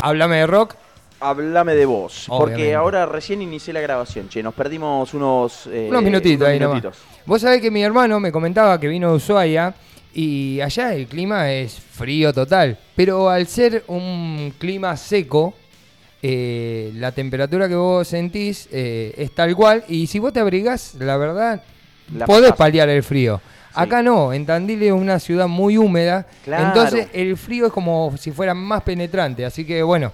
Háblame de rock. Háblame de vos. Porque ahora recién inicié la grabación, che. Nos perdimos unos. eh, Unos minutitos unos ahí nomás. minutitos. Vos sabés que mi hermano me comentaba que vino de Ushuaia y allá el clima es frío total. Pero al ser un clima seco, eh, la temperatura que vos sentís eh, es tal cual. Y si vos te abrigás, la verdad, La podés pasás. paliar el frío. Acá no, en Tandil es una ciudad muy húmeda, Claro. entonces el frío es como si fuera más penetrante, así que bueno.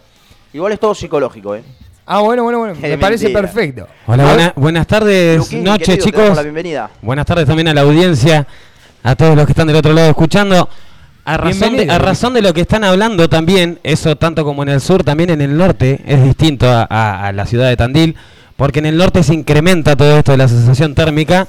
Igual es todo psicológico, ¿eh? Ah, bueno, bueno, bueno, me parece perfecto. Hola, buena- buenas tardes, Luquín, noches querido, chicos. la bienvenida. Buenas tardes también a la audiencia, a todos los que están del otro lado escuchando. A razón, de, a razón de lo que están hablando también, eso tanto como en el sur, también en el norte es distinto a, a- a la ciudad de Tandil, porque en el norte se incrementa todo esto de la sensación térmica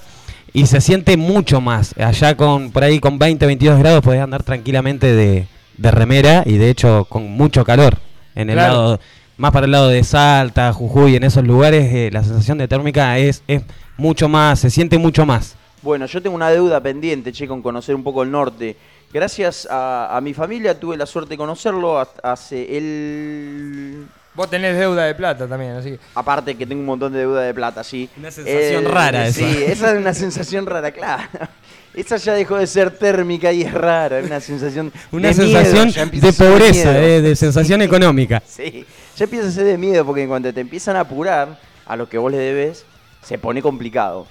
y se siente mucho más. Allá con por ahí con 20, 22 grados podés andar tranquilamente de, de remera y de hecho con mucho calor. En el Claro. lado, más para el lado de Salta, Jujuy, en esos lugares eh, la sensación de térmica es, es mucho más, se siente mucho más. Bueno, yo tengo una deuda pendiente, che, con conocer un poco el norte. Gracias a, a mi familia tuve la suerte de conocerlo hace el... Vos tenés deuda de plata también, así que... Aparte que tengo un montón de deuda de plata, sí. Una sensación rara Sí, esa. esa es una sensación rara, claro. Esa ya dejó de ser térmica y es rara, es una sensación Una de miedo, sensación empieza de ser pobreza, miedo. eh, de sensación económica. Sí, ya empieza a ser de miedo porque cuando te empiezan a apurar a lo que vos le debes, se pone complicado.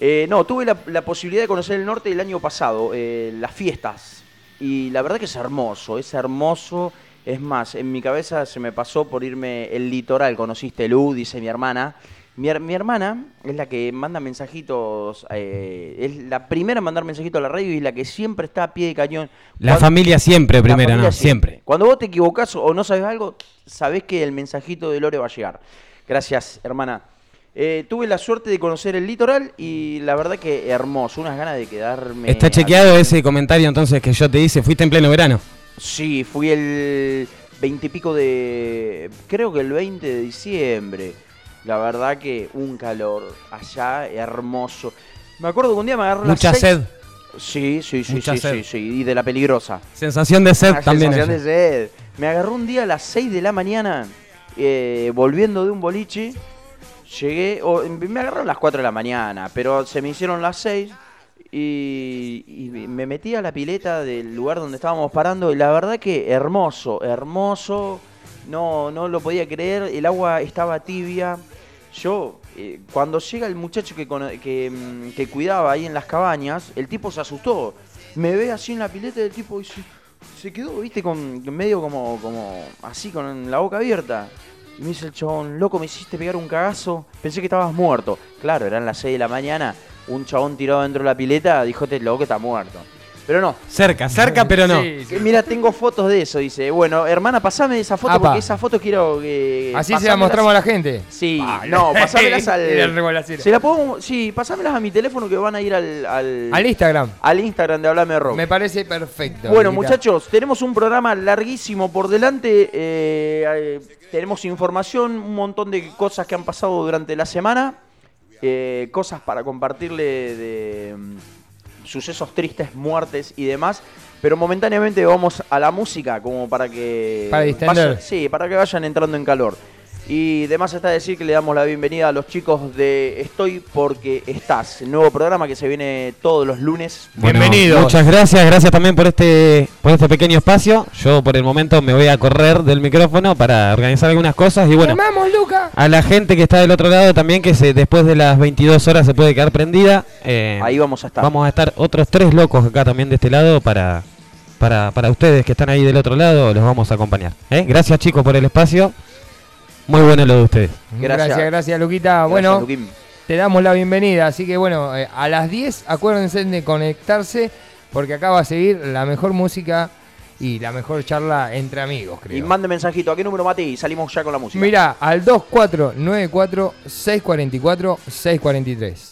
Eh, no, tuve la, la posibilidad de conocer el norte el año pasado, eh, las fiestas. Y la verdad que es hermoso, es hermoso. Es más, en mi cabeza se me pasó por irme el litoral. Conociste Lu, dice mi hermana. Mi, her- mi hermana es la que manda mensajitos, eh, es la primera en mandar mensajitos a la radio y la que siempre está a pie de cañón. La Cuando- familia siempre familia ¿no? Siempre. Cuando vos te equivocás o no sabes algo, sabés que el mensajito de Lore va a llegar. Gracias, hermana. Eh, tuve la suerte de conocer el litoral y la verdad que hermoso, unas ganas de quedarme. Está chequeado ese comentario entonces que yo te hice, fuiste en pleno verano. Sí, fui el 20 y pico de. Creo que el 20 de diciembre. La verdad que un calor allá hermoso. Me acuerdo que un día me agarró Mucha seis- sed. Sí, sí, sí, Mucha sí, sed. sí, sí, y de la peligrosa. Sensación de sed Una también. sensación de sed. Me agarró un día a las 6 de la mañana, eh, volviendo de un boliche. Llegué, o, me agarraron a las 4 de la mañana, pero se me hicieron las 6 y, y me metí a la pileta del lugar donde estábamos parando. Y la verdad que hermoso, hermoso. No, no lo podía creer. El agua estaba tibia. Yo, eh, cuando llega el muchacho que, mm, que cuidaba ahí en las cabañas, el tipo se asustó. Me ve así en la pileta del tipo y se, se quedó, viste, con medio como, como así, con la boca abierta. Y me dice el chabón, loco, me hiciste pegar un cagazo. Pensé que estabas muerto. Claro, eran las 6 de la mañana. Un chabón tirado dentro de la pileta dijo, este loco está muerto. Pero no. Cerca, cerca, pero no. Sí, sí. Que Mira, tengo fotos de eso. Dice, bueno, hermana, pasame esa foto Apa. porque esa foto quiero que. Así se la mostramos a la gente. Sí, no, pasámelas al. Se la puedo, sí, pasámelas a mi teléfono que van a ir al. Al, Al Instagram. al Instagram de Hablame Rock. Me parece perfecto. Bueno, muchachos, tenemos un programa larguísimo por delante. eh, eh, tenemos información, un montón de cosas que han pasado durante la semana. Eh, cosas para compartirle de mm, sucesos tristes, muertes y demás. Pero momentáneamente vamos a la música como para que. Para distender. vayan- sí, para que vayan entrando en calor. Y demás está decir que le damos la bienvenida a los chicos de Estoy porque estás, el nuevo programa que se viene todos los lunes. Bueno, Bienvenidos. Muchas gracias, gracias también por este, por este pequeño espacio. Yo por el momento me voy a correr del micrófono para organizar algunas cosas y bueno, ¡Vamos, Luca! a la gente que está del otro lado también que se, después de las 22 horas se puede quedar prendida. eh, Ahí vamos a estar. Vamos a estar otros tres locos acá también de este lado para, para, para ustedes que están ahí del otro lado, los vamos a acompañar. ¿eh? Gracias chicos por el espacio. Muy bueno lo de ustedes. Gracias. Gracias, gracias, Luquita. Gracias, bueno, Luquín. te damos la bienvenida. Así que bueno, eh, a las 10 acuérdense de conectarse porque acá va a seguir la mejor música y la mejor charla entre amigos, Y creo. mande mensajito. ¿A qué número, Mati? Y salimos ya con la música. Mira, al 2494-644-643.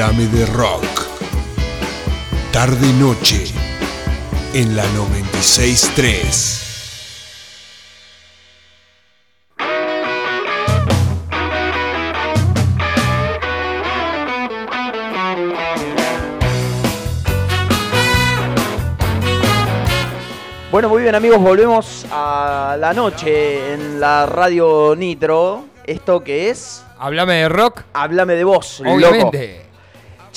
Háblame de rock. Tarde y noche en la 963. Bueno, muy bien amigos, volvemos a la noche en la radio Nitro. ¿Esto que es? Háblame de rock, Háblame de vos, loco.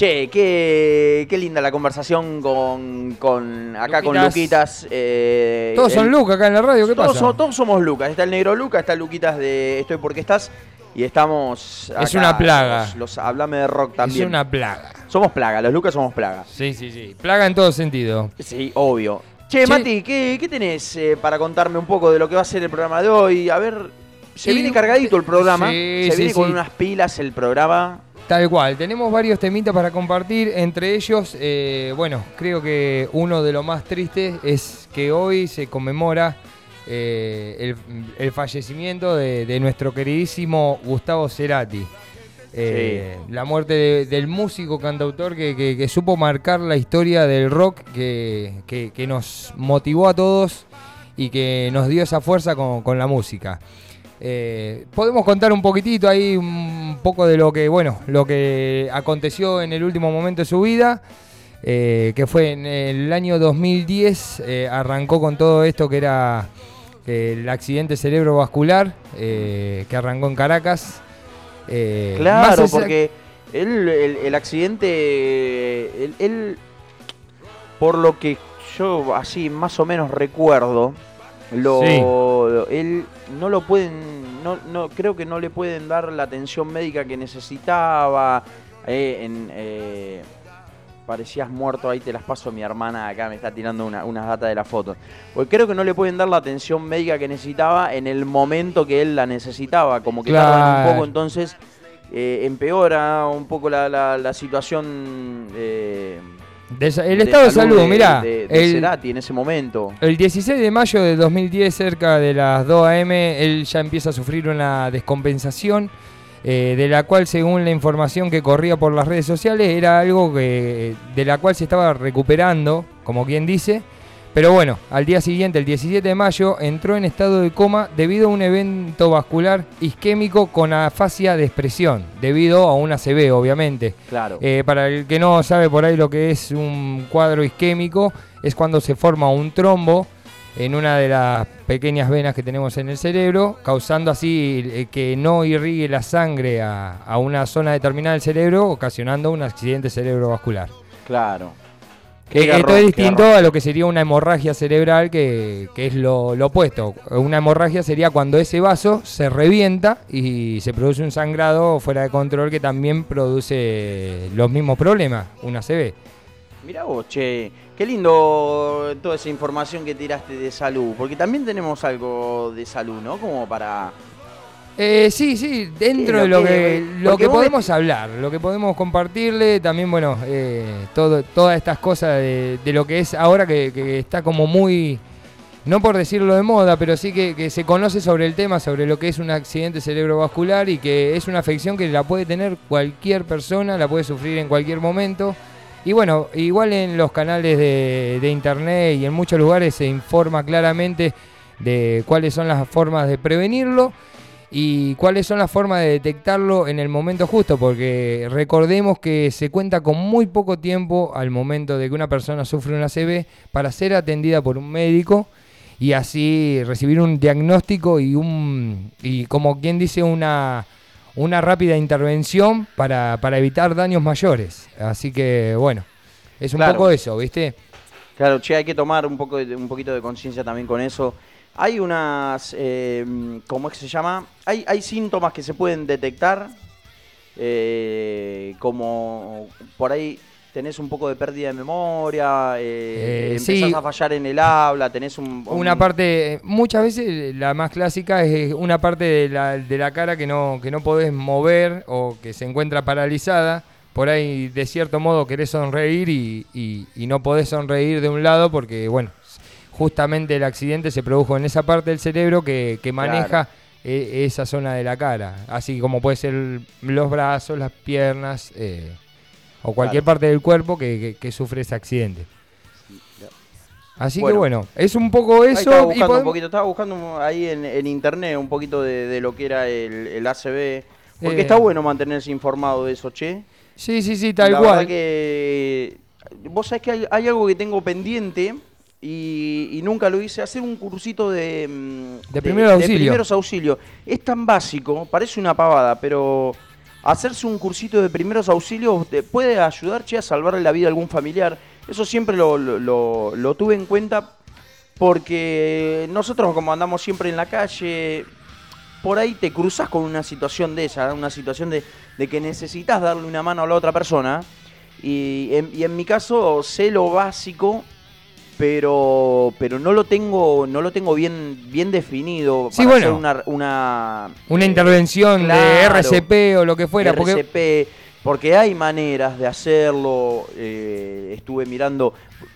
Che, qué, qué linda la conversación con, con acá con Luquitas. Eh, Todos son Luca acá en la radio, ¿qué todos, pasa? so- todos somos Lucas. Está el negro Lucas, está Luquitas de Estoy porque estás. Y estamos. Es acá, una plaga. Los, los Háblame de rock también. Es una plaga. Somos plaga, los Lucas somos plaga. Sí, sí, sí. Plaga en todo sentido. Sí, obvio. Che, Che. Mati, ¿qué, qué tenés eh, para contarme un poco de lo que va a ser el programa de hoy? A ver, se Y- viene cargadito el programa. Sí, se sí, viene con sí. unas pilas el programa. Tal cual, tenemos varios temitas para compartir, entre ellos, eh, bueno, creo que uno de los más tristes es que hoy se conmemora eh, el, el fallecimiento de, de nuestro queridísimo Gustavo Cerati. Eh, La muerte de- del músico cantautor que, que- que supo marcar la historia del rock, que nos motivó a todos y que nos dio esa fuerza con, con la música. Eh, podemos contar un poquitito ahí, un poco de lo que, bueno, lo que aconteció en el último momento de su vida, eh, que fue en el año 2010, eh, arrancó con todo esto que era el accidente cerebrovascular, eh, que arrancó en Caracas. Claro, porque él, el, el accidente, él, él, por lo que yo así más o menos recuerdo, lo, Sí. lo- él no lo pueden, no, no, creo que no le pueden dar la atención médica que necesitaba. eh, en, eh, parecías muerto, ahí te las paso mi hermana acá, me está tirando una- unas datas de la foto. Porque creo que no le pueden dar la atención médica que necesitaba en el momento que él la necesitaba, como que tardan un poco, entonces eh, empeora un poco la, la- la situación. De el estado de salud, mirá. de, de el- Cerati en ese momento. El 16 de mayo de 2010, cerca de las 2 a.m., él ya empieza a sufrir una descompensación, eh, de la cual, según la información que corría por las redes sociales, era algo que, de la cual se estaba recuperando, como quien dice. Pero bueno, al día siguiente, el 17 de mayo, entró en estado de coma debido a un evento vascular isquémico con afasia de expresión, debido a una ACV, obviamente. Claro. Eh, para el que no sabe por ahí lo que es un cuadro isquémico, es cuando se forma un trombo en una de las pequeñas venas que tenemos en el cerebro, causando así eh, que no irrigue la sangre a, a una zona determinada del cerebro, ocasionando un accidente cerebrovascular. claro. Garrón, esto es distinto a lo que sería una hemorragia cerebral, que, que es lo, lo opuesto. Una hemorragia sería cuando ese vaso se revienta y se produce un sangrado fuera de control que también produce los mismos problemas, una CB. Mirá vos, che, qué lindo toda esa información que tiraste de salud, porque también tenemos algo de salud, ¿no? Como para... Eh, sí, sí, dentro Sí, de lo que- que, lo que podemos hablar, lo que podemos compartirle, también, bueno, eh, todo, todas estas cosas de, de lo que es ahora que, que está como muy, no por decirlo de moda, pero sí que, que se conoce sobre el tema, sobre lo que es un accidente cerebrovascular y que es una afección que la puede tener cualquier persona, la puede sufrir en cualquier momento. Y bueno, igual en los canales de, de internet y en muchos lugares se informa claramente de cuáles son las formas de prevenirlo y cuáles son las formas de detectarlo en el momento justo, porque recordemos que se cuenta con muy poco tiempo al momento de que una persona sufre una CB para ser atendida por un médico y así recibir un diagnóstico y un y como quien dice una una rápida intervención para, para evitar daños mayores. Así que bueno, es un Claro. poco eso, ¿viste? Claro, che, hay que tomar un, poco de- un poquito de conciencia también con eso. Hay unas, eh, ¿cómo es que se llama? Hay, hay síntomas que se pueden detectar, eh, como por ahí tenés un poco de pérdida de memoria, eh, Eh, empezás sí. a fallar en el habla, tenés un... un- Una parte, muchas veces la más clásica es una parte de la, de la cara que no, que no podés mover o que se encuentra paralizada. Por ahí, de cierto modo, querés sonreír y, y- y no podés sonreír de un lado porque, bueno, justamente el accidente se produjo en esa parte del cerebro que, que maneja e- esa zona de la cara. Así como puede ser los brazos, las piernas. eh, o cualquier Claro. parte del cuerpo que, que- que sufre ese accidente. Así que Bueno. es un poco eso. estaba y buscando un poquito, estaba buscando ahí en, en internet un poquito de, de lo que era el, el ACB. Porque Eh. está bueno mantenerse informado de eso, che. Sí, sí, sí, tal la cual. verdad que vos sabés que hay, hay algo que tengo pendiente y, y nunca lo hice, hacer un cursito de, mm, De primeros auxilio. primeros auxilios. Es tan básico, parece una pavada, pero hacerse un cursito de primeros auxilios te puede ayudar, che, a salvarle la vida a algún familiar. Eso siempre lo, lo- lo- lo tuve en cuenta porque nosotros como andamos siempre en la calle, por ahí te cruzas con una situación de esa, una situación de, de que necesitas darle una mano a la otra persona. Y en, y en mi caso sé lo básico, pero pero no lo tengo no lo tengo bien bien definido Sí, para bueno. hacer una una, Una eh, intervención de RCP o lo que fuera. RCP, porque hay maneras de hacerlo. eh, estuve mirando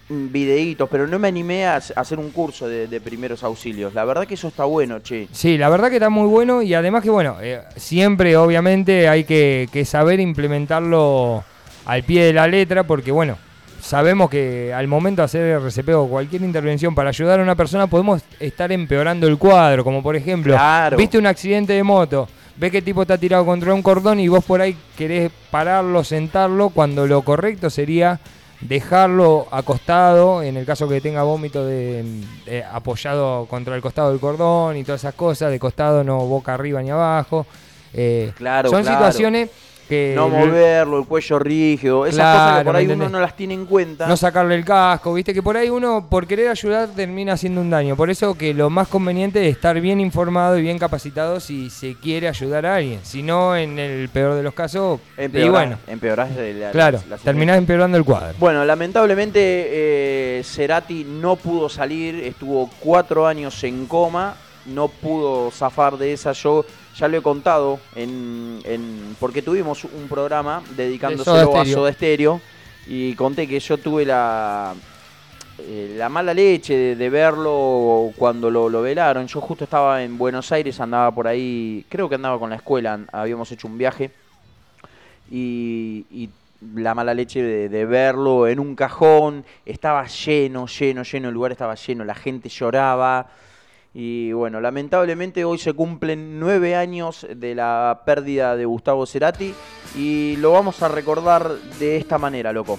videitos, pero no me animé a, a hacer un curso de, de primeros auxilios. La verdad que eso está bueno, che. Sí, la verdad que está muy bueno y además que bueno, eh, siempre obviamente hay que, que saber implementarlo al pie de la letra porque bueno, sabemos que al momento de hacer RCP o cualquier intervención para ayudar a una persona podemos estar empeorando el cuadro, como por ejemplo, Claro. viste un accidente de moto, ves que el tipo está tirado contra un cordón y vos por ahí querés pararlo, sentarlo, cuando lo correcto sería dejarlo acostado, en el caso que tenga vómito de, de apoyado contra el costado del cordón y todas esas cosas, de costado no boca arriba ni abajo. Eh, Claro, son claro. situaciones que No moverlo, el cuello rígido, esas Claro, cosas que por ¿me ahí uno no las tiene en cuenta. no sacarle el casco, viste que por ahí uno por querer ayudar termina haciendo un daño. Por eso que lo más conveniente es estar bien informado y bien capacitado si se quiere ayudar a alguien. Si no, en el peor de los casos, y Empeorás- bueno, empeorás la- la- claro, la terminás empeorando el cuadro. Bueno, lamentablemente eh, Cerati no pudo salir, estuvo cuatro años en coma, no pudo zafar de esa. Yo ya lo he contado, en, en- porque tuvimos un programa dedicándoselo Soda a. Soda Stereo y conté que yo tuve la, eh, la mala leche de, de verlo cuando lo, lo velaron. Yo justo estaba en Buenos Aires, andaba por ahí, creo que andaba con la escuela, habíamos hecho un viaje y, y la mala leche de, de verlo en un cajón, estaba lleno, lleno, lleno, el lugar estaba lleno, la gente lloraba. Y bueno, lamentablemente hoy se cumplen nueve años de la pérdida de Gustavo Cerati y lo vamos a recordar de esta manera, loco.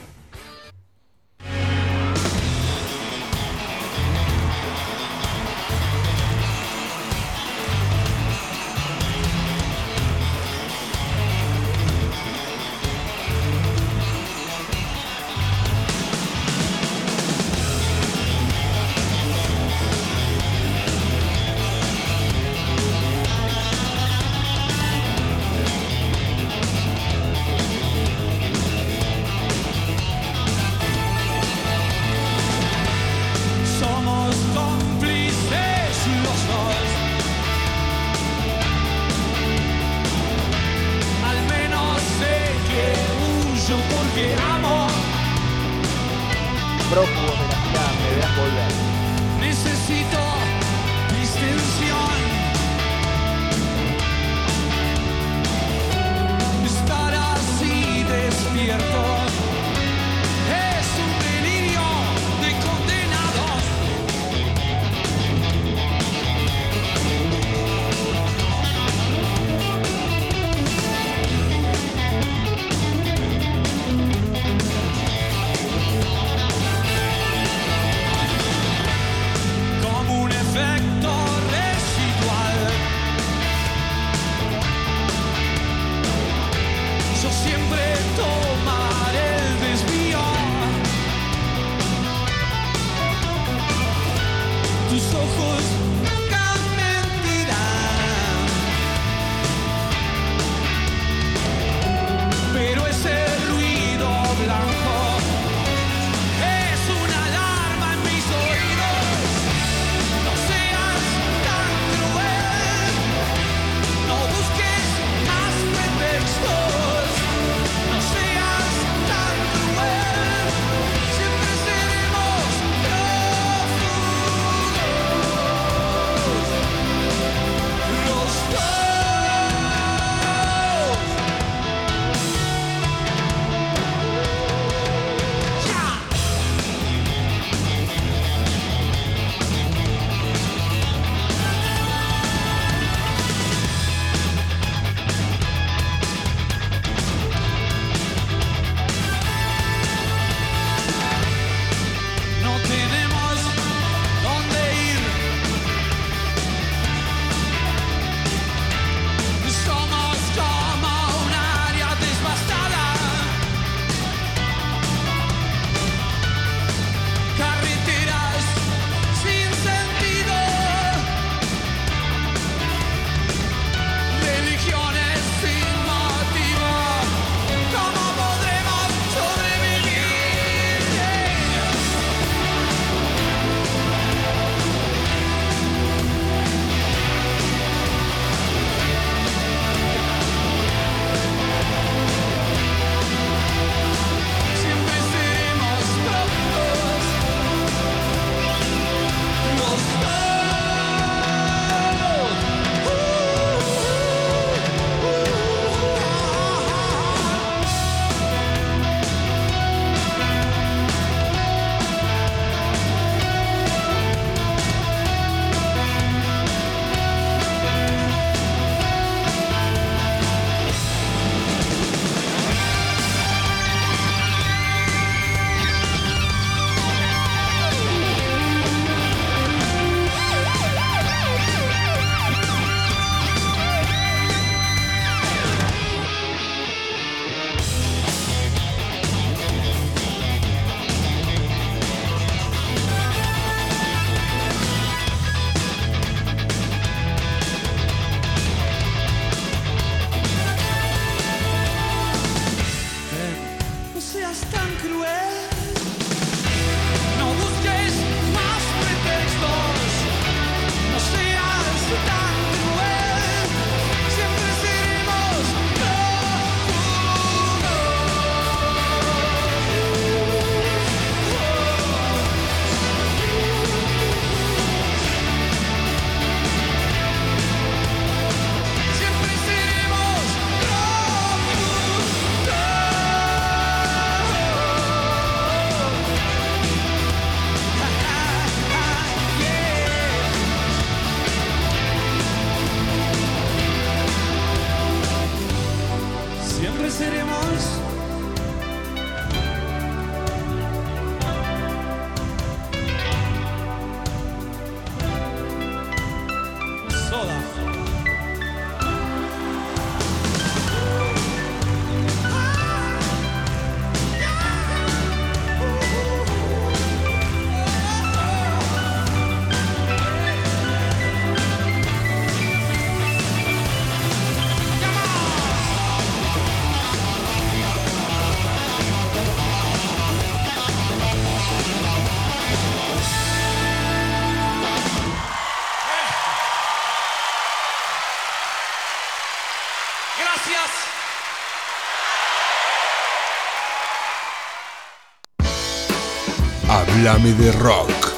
Hablame de Rock.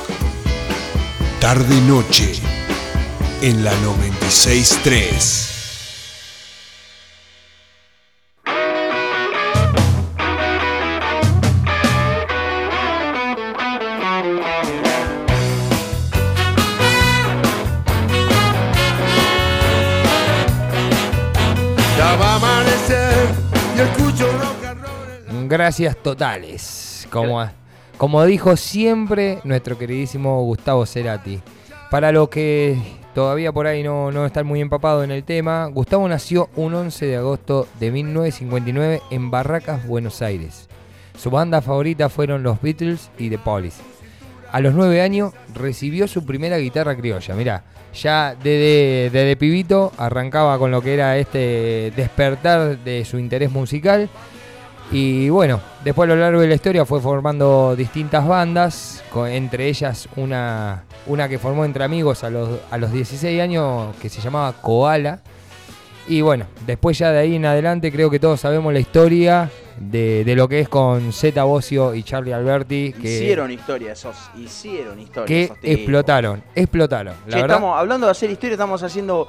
Tarde y noche en la 963. Ya va a amanecer y escucho rock and roll. Gracias totales. Como, como dijo siempre nuestro queridísimo Gustavo Cerati. Para los que todavía por ahí no, no están muy empapados en el tema, Gustavo nació un 11 de agosto de 1959 en Barracas, Buenos Aires. Su banda favorita fueron los Beatles y The Police. A los 9 años recibió su primera guitarra criolla. Mirá, ya desde, desde pibito arrancaba con lo que era este despertar de su interés musical. Y bueno, después a lo largo de la historia fue formando distintas bandas, entre ellas una, una que formó entre amigos a los, a los 16 años que se llamaba Koala. Y bueno, después ya de ahí en adelante creo que todos sabemos la historia de, de lo que es con Zeta Bosio y Charlie Alberti, que, Hicieron historia esos, hicieron historia que esos explotaron, explotaron. La Che, verdad, estamos hablando de hacer historia, estamos haciendo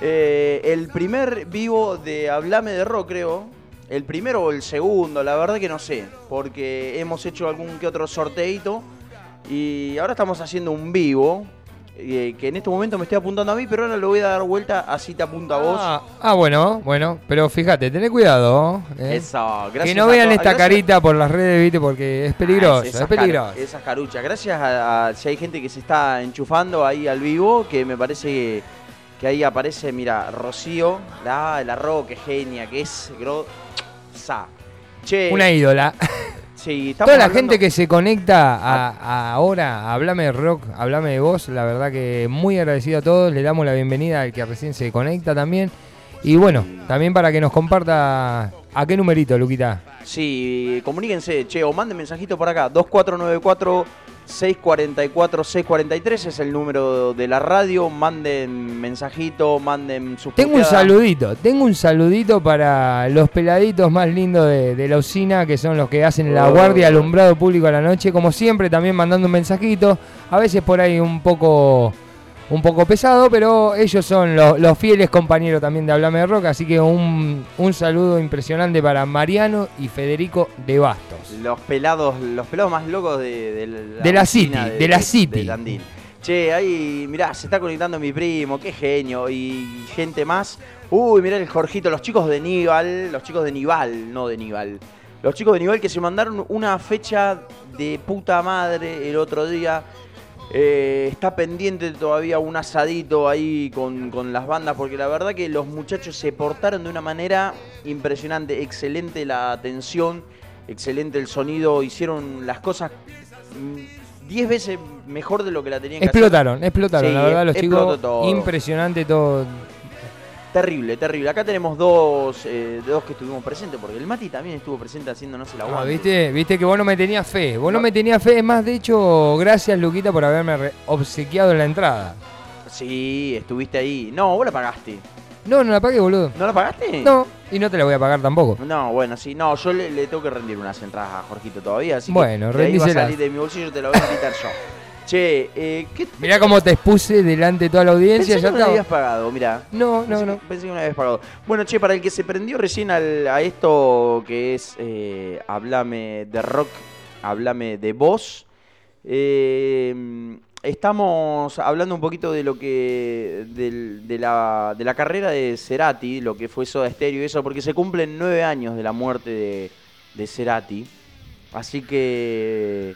eh, el primer vivo de Hablame de Rock, creo. El primero o el segundo, la verdad que no sé. Porque hemos hecho algún que otro sorteito. Y ahora estamos haciendo un vivo. eh, que en este momento me estoy apuntando a mí, pero ahora lo voy a dar vuelta, así te apunta a vos. Ah, ah, bueno, bueno, pero fíjate, tené cuidado. ¿eh? Eso, gracias que no vean esta gracias- carita por las redes, viste, porque es peligroso, Ah, es esas peligroso. car- esas caruchas. Gracias a, a- si hay gente que se está enchufando ahí al vivo, que me parece que, que ahí aparece, mira, Rocío, la, la Ro, que genia, que es Che, Una ídola. sí, Toda la hablando- gente que se conecta a, a ahora, a Hablame de Rock, Hablame de Vos, la verdad que muy agradecido a todos, le damos la bienvenida al que recién se conecta también. Y bueno, también para que nos comparta a qué numerito, Luquita. Sí, comuníquense, che, o manden mensajito por acá, 2494 644 643 es el número de la radio, manden mensajito, manden sus Tengo un saludito, tengo un saludito para los peladitos más lindos de, de la usina, que son los que hacen la Oh. guardia alumbrado público a la noche, como siempre, también mandando un mensajito, a veces por ahí un poco un poco pesado, pero ellos son los, los fieles compañeros también de Hablame de Rock, así que un, un saludo impresionante para Mariano y Federico de Bastos. Los pelados, los pelados más locos de, de la, De la City, de la City. Tandil. Che, ahí, mirá, se está conectando mi primo, qué genio, y gente más. Uy, mirá el Jorgito, los chicos de Nival, los chicos de Nival, no de Nival. Los chicos de Nival que se mandaron una fecha de puta madre el otro día. Eh, está pendiente todavía un asadito ahí con, con las bandas, porque la verdad que los muchachos se portaron de una manera impresionante. Excelente la atención, excelente el sonido. Hicieron las cosas 10 veces mejor de lo que la tenían que Explotaron, explotaron, Sí, la verdad, los chicos, todo. impresionante todo. Terrible, terrible. Acá tenemos dos, eh, dos que estuvimos presentes, porque el Mati también estuvo presente haciéndonos el Ah, aguante. ¿viste? Viste que vos no me tenías fe. Vos no, No. me tenías fe. Es más, de hecho, gracias, Luquita, por haberme obsequiado en la entrada. Sí, estuviste ahí. No, vos la pagaste. No, no la pagué, boludo. ¿No la pagaste? No, y no te la voy a pagar tampoco. No, bueno, sí, no, yo le, le tengo que rendir unas entradas a Jorgito todavía, así Bueno, que de ahí va a salir de mi bolsillo, te lo voy a invitar yo. Che, eh, ¿qué Mirá cómo te expuse delante de toda la audiencia. Pensé Ya que me la habías pagado, mirá. No, no, Pensé no. que- Pensé que la habías pagado. Bueno, che, para el que se prendió recién al- a esto que es eh, Hablame de rock, Hablame de voz, eh, estamos hablando un poquito de lo que. de, la, de la carrera de Cerati, lo que fue Soda Stereo y eso, porque se cumplen nueve años de la muerte de, de Cerati. Así que.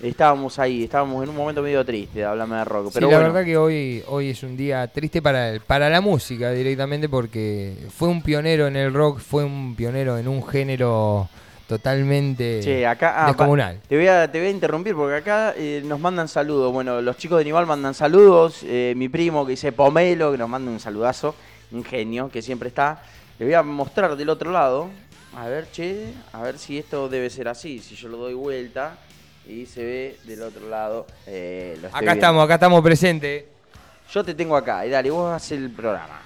Estábamos ahí, estábamos en un momento medio triste de Hablame de rock. Sí, Pero la bueno. verdad que hoy, hoy es un día triste para, el- para la música directamente porque fue un pionero en el rock, fue un pionero en un género totalmente Che, acá ah, descomunal. pa- te, voy a, te voy a interrumpir porque acá eh, nos mandan saludos. Bueno, los chicos de Nival mandan saludos. eh, mi primo que dice Pomelo, que nos manda un saludazo. Un genio que siempre está. Le voy a mostrar del otro lado. A ver, che, a ver si esto debe ser así. Si yo lo doy vuelta y se ve del otro lado. eh, lo estoy Acá viendo. estamos, acá estamos presentes. Yo te tengo acá y dale, vos haces el programa.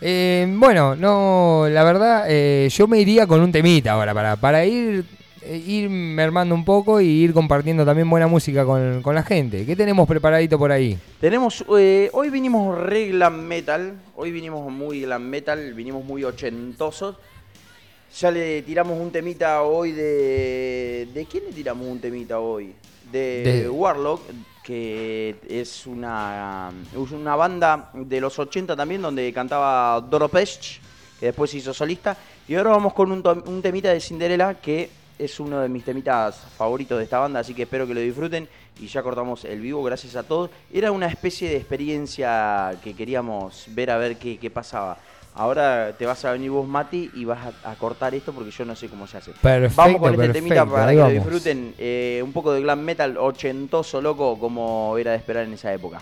Eh, bueno, no, la verdad, eh, yo me iría con un temita ahora para, para ir eh, ir mermando un poco y ir compartiendo también buena música con, con la gente. ¿Qué tenemos preparadito por ahí? Tenemos, eh, hoy vinimos re glam metal, hoy vinimos muy glam metal, vinimos muy ochentosos. Ya le tiramos un temita hoy de... ¿De quién le tiramos un temita hoy? De, De- Warlock, que es una, es una banda de los 80 también, donde cantaba Doro Pesch, que después se hizo solista. Y ahora vamos con un, un temita de Cinderella, que es uno de mis temitas favoritos de esta banda, así que espero que lo disfruten. Y ya cortamos el vivo, gracias a todos. Era una especie de experiencia que queríamos ver a ver qué, qué pasaba. Ahora te vas a venir vos, Mati, y vas a, a cortar esto porque yo no sé cómo se hace. Perfecto, vamos con este temita perfecto, para ahí que lo disfruten. eh, un poco de glam metal ochentoso, loco, como era de esperar en esa época.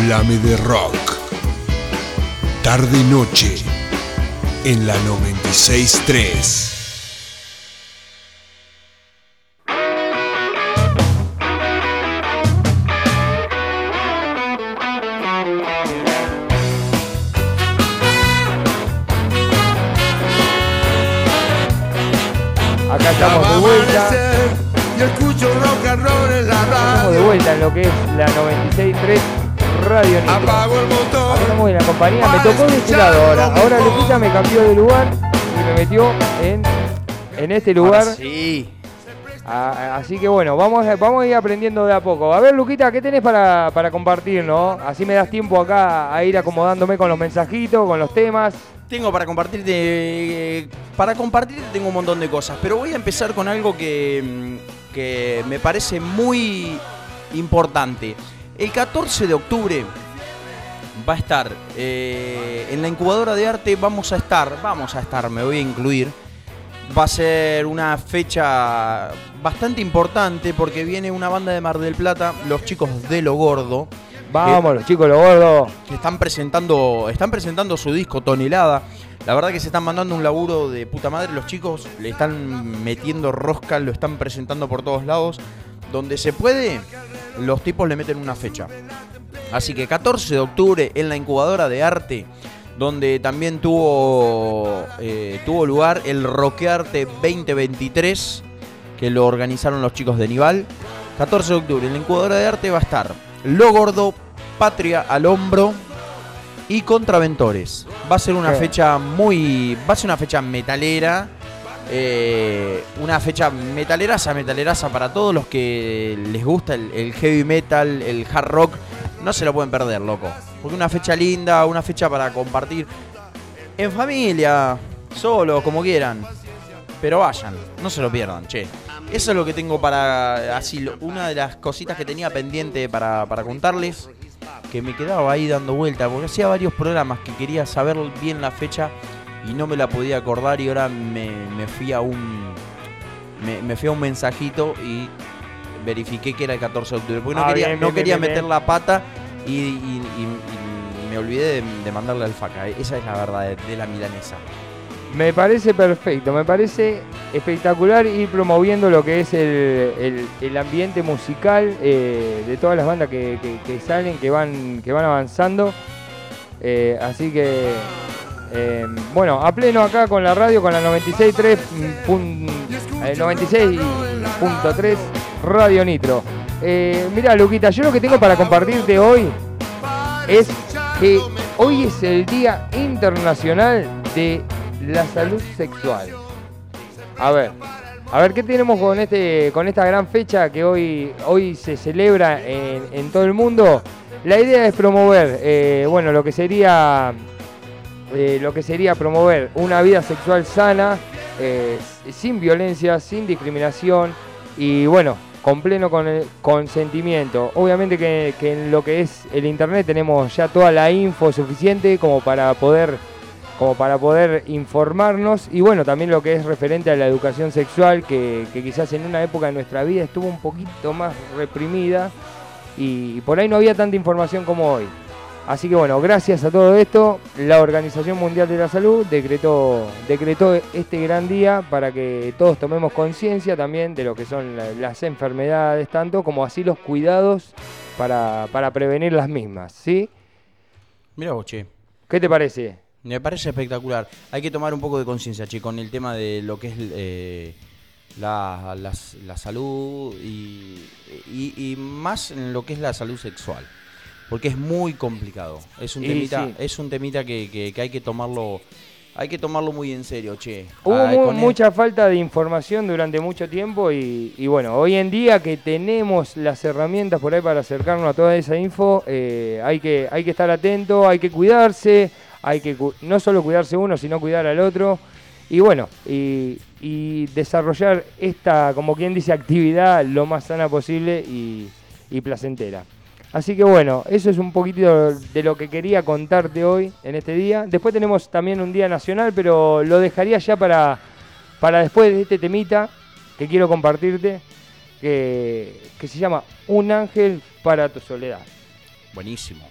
Háblame de rock. Tarde y noche en la 963. Acá estamos de vuelta. y escucho rock and roll en la Estamos de radio. vuelta en lo que es la 96.3 Radio Nitro. Apago el motor. estamos en la compañía, me tocó de este lado ahora. Ahora Luquita me cambió de lugar y me metió en, en este lugar. Sí. Ah, así que bueno, vamos, a- vamos a ir aprendiendo de a poco. A ver, Luquita, ¿qué tenés para, para compartir, no? Así me das tiempo acá a ir acomodándome con los mensajitos, con los temas. Tengo para compartirte. Para compartirte tengo un montón de cosas, pero voy a empezar con algo que, mm, que me parece muy importante. El 14 de octubre va a estar eh, en la incubadora de arte. Vamos a estar, vamos a estar, me voy a incluir. Va a ser una fecha bastante importante porque viene una banda de Mar del Plata, los chicos de Lo Gordo Vamos, los chicos, los gordos. que están presentando, están presentando su disco Tonelada. La verdad que se están mandando un laburo de puta madre. Los chicos le están metiendo rosca, lo están presentando por todos lados. Donde se puede, los tipos le meten una fecha. Así que 14 de octubre en la incubadora de arte, donde también tuvo, eh, tuvo lugar el Roquearte 2023, que lo organizaron los chicos de Nival. 14 de octubre en la incubadora de arte va a estar Lo Gordo, Patria al Hombro y Contraventores. Va a ser una Sí. fecha muy. Va a ser una fecha metalera. Eh, una fecha metaleraza, metaleraza para todos los que les gusta el, el heavy metal, el hard rock. No se lo pueden perder, loco. Porque una fecha linda, una fecha para compartir en familia, solo, como quieran. Pero vayan, no se lo pierdan, che. Eso es lo que tengo para. Así, una de las cositas que tenía pendiente para, para contarles. Que me quedaba ahí dando vuelta. Porque hacía varios programas que quería saber bien la fecha. Y no me la podía acordar. Y ahora me, me fui a un. Me, me fui a un mensajito y verifiqué que era el 14 de octubre. Porque no Ah, quería, bien, no bien, quería bien, meter la pata y, y- y- y me olvidé de, de mandarle al faca. Esa es la verdad de, de la milanesa. Me parece perfecto, me parece espectacular ir promoviendo lo que es el, el- el ambiente musical eh, de todas las bandas que, que- que salen, que van, que van avanzando. Eh, así que, eh, bueno, a pleno acá con la radio, con la 96.3, mm, pun- eh, 96.3 Radio Nitro. Eh, mira, Luquita, yo lo que tengo para compartirte hoy es que hoy es el Día Internacional de la Salud Sexual. A ver, a ver qué tenemos con este, con esta gran fecha que hoy, hoy se celebra en, en todo el mundo. La idea es promover, eh, bueno, lo que sería, eh, lo que sería promover una vida sexual sana, eh, sin violencia, sin discriminación y bueno, con pleno con- consentimiento. Obviamente que, en lo que es el internet tenemos ya toda la info suficiente como para poder como para poder informarnos y bueno, también lo que es referente a la educación sexual, que, que quizás en una época de nuestra vida estuvo un poquito más reprimida y por ahí no había tanta información como hoy. Así que bueno, gracias a todo esto, la Organización Mundial de la Salud decretó, decretó este gran día para que todos tomemos conciencia también de lo que son la- las enfermedades, tanto como así los cuidados para, para prevenir las mismas, ¿sí? Mira vos, che. ¿Qué te parece? Me parece espectacular. Hay que tomar un poco de conciencia, che, con el tema de lo que es eh, la, la- la salud y, y- y más en lo que es la salud sexual. Porque es muy complicado. Es un temita, sí. es un temita que, que- que hay que tomarlo. Hay que tomarlo muy en serio, che. Hubo Ah, con mucha falta de información durante mucho tiempo y, y bueno, hoy en día que tenemos las herramientas por ahí para acercarnos a toda esa info, eh, hay, que, hay que estar atento, hay que cuidarse, hay que cu- no solo cuidarse uno, sino cuidar al otro. Y bueno, y, y desarrollar esta, como quien dice, actividad lo más sana posible y, y placentera. Así que bueno, eso es un poquito de lo que quería contarte hoy en este día. Después tenemos también un día nacional, pero lo dejaría ya para, para después de este temita que quiero compartirte, que, que se llama Un ángel para tu soledad. Buenísimo.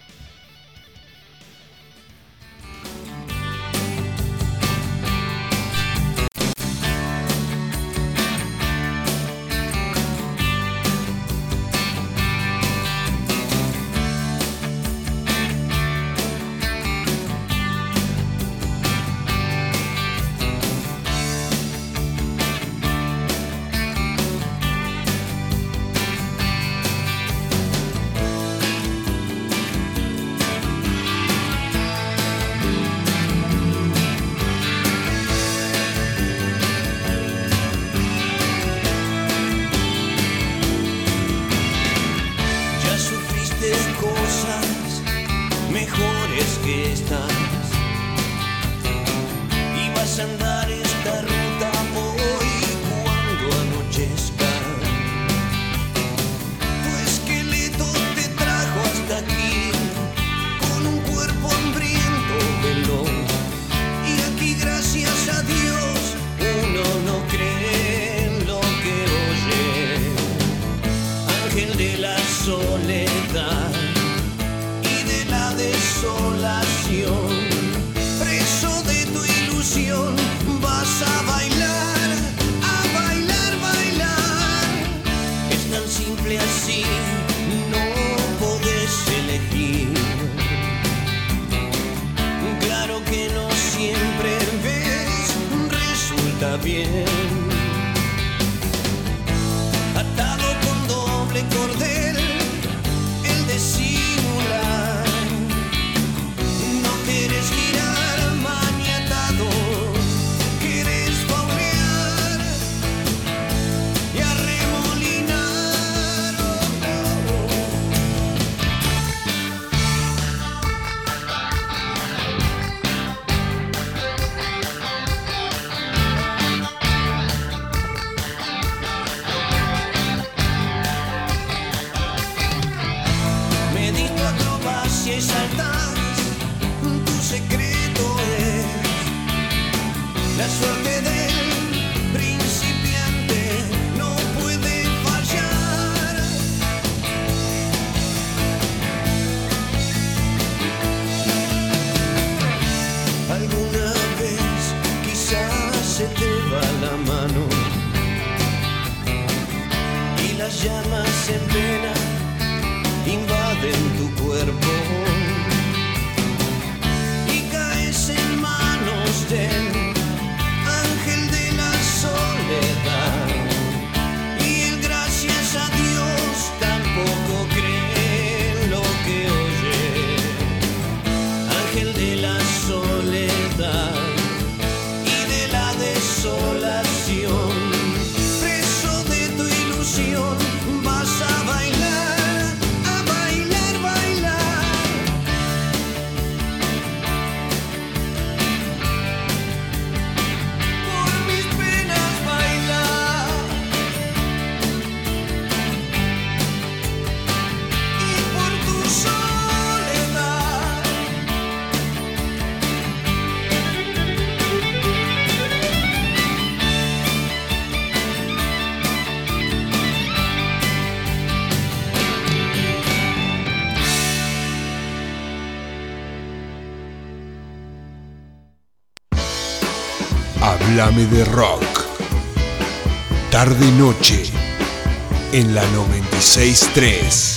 Háblame de rock. Tarde y noche en la 963.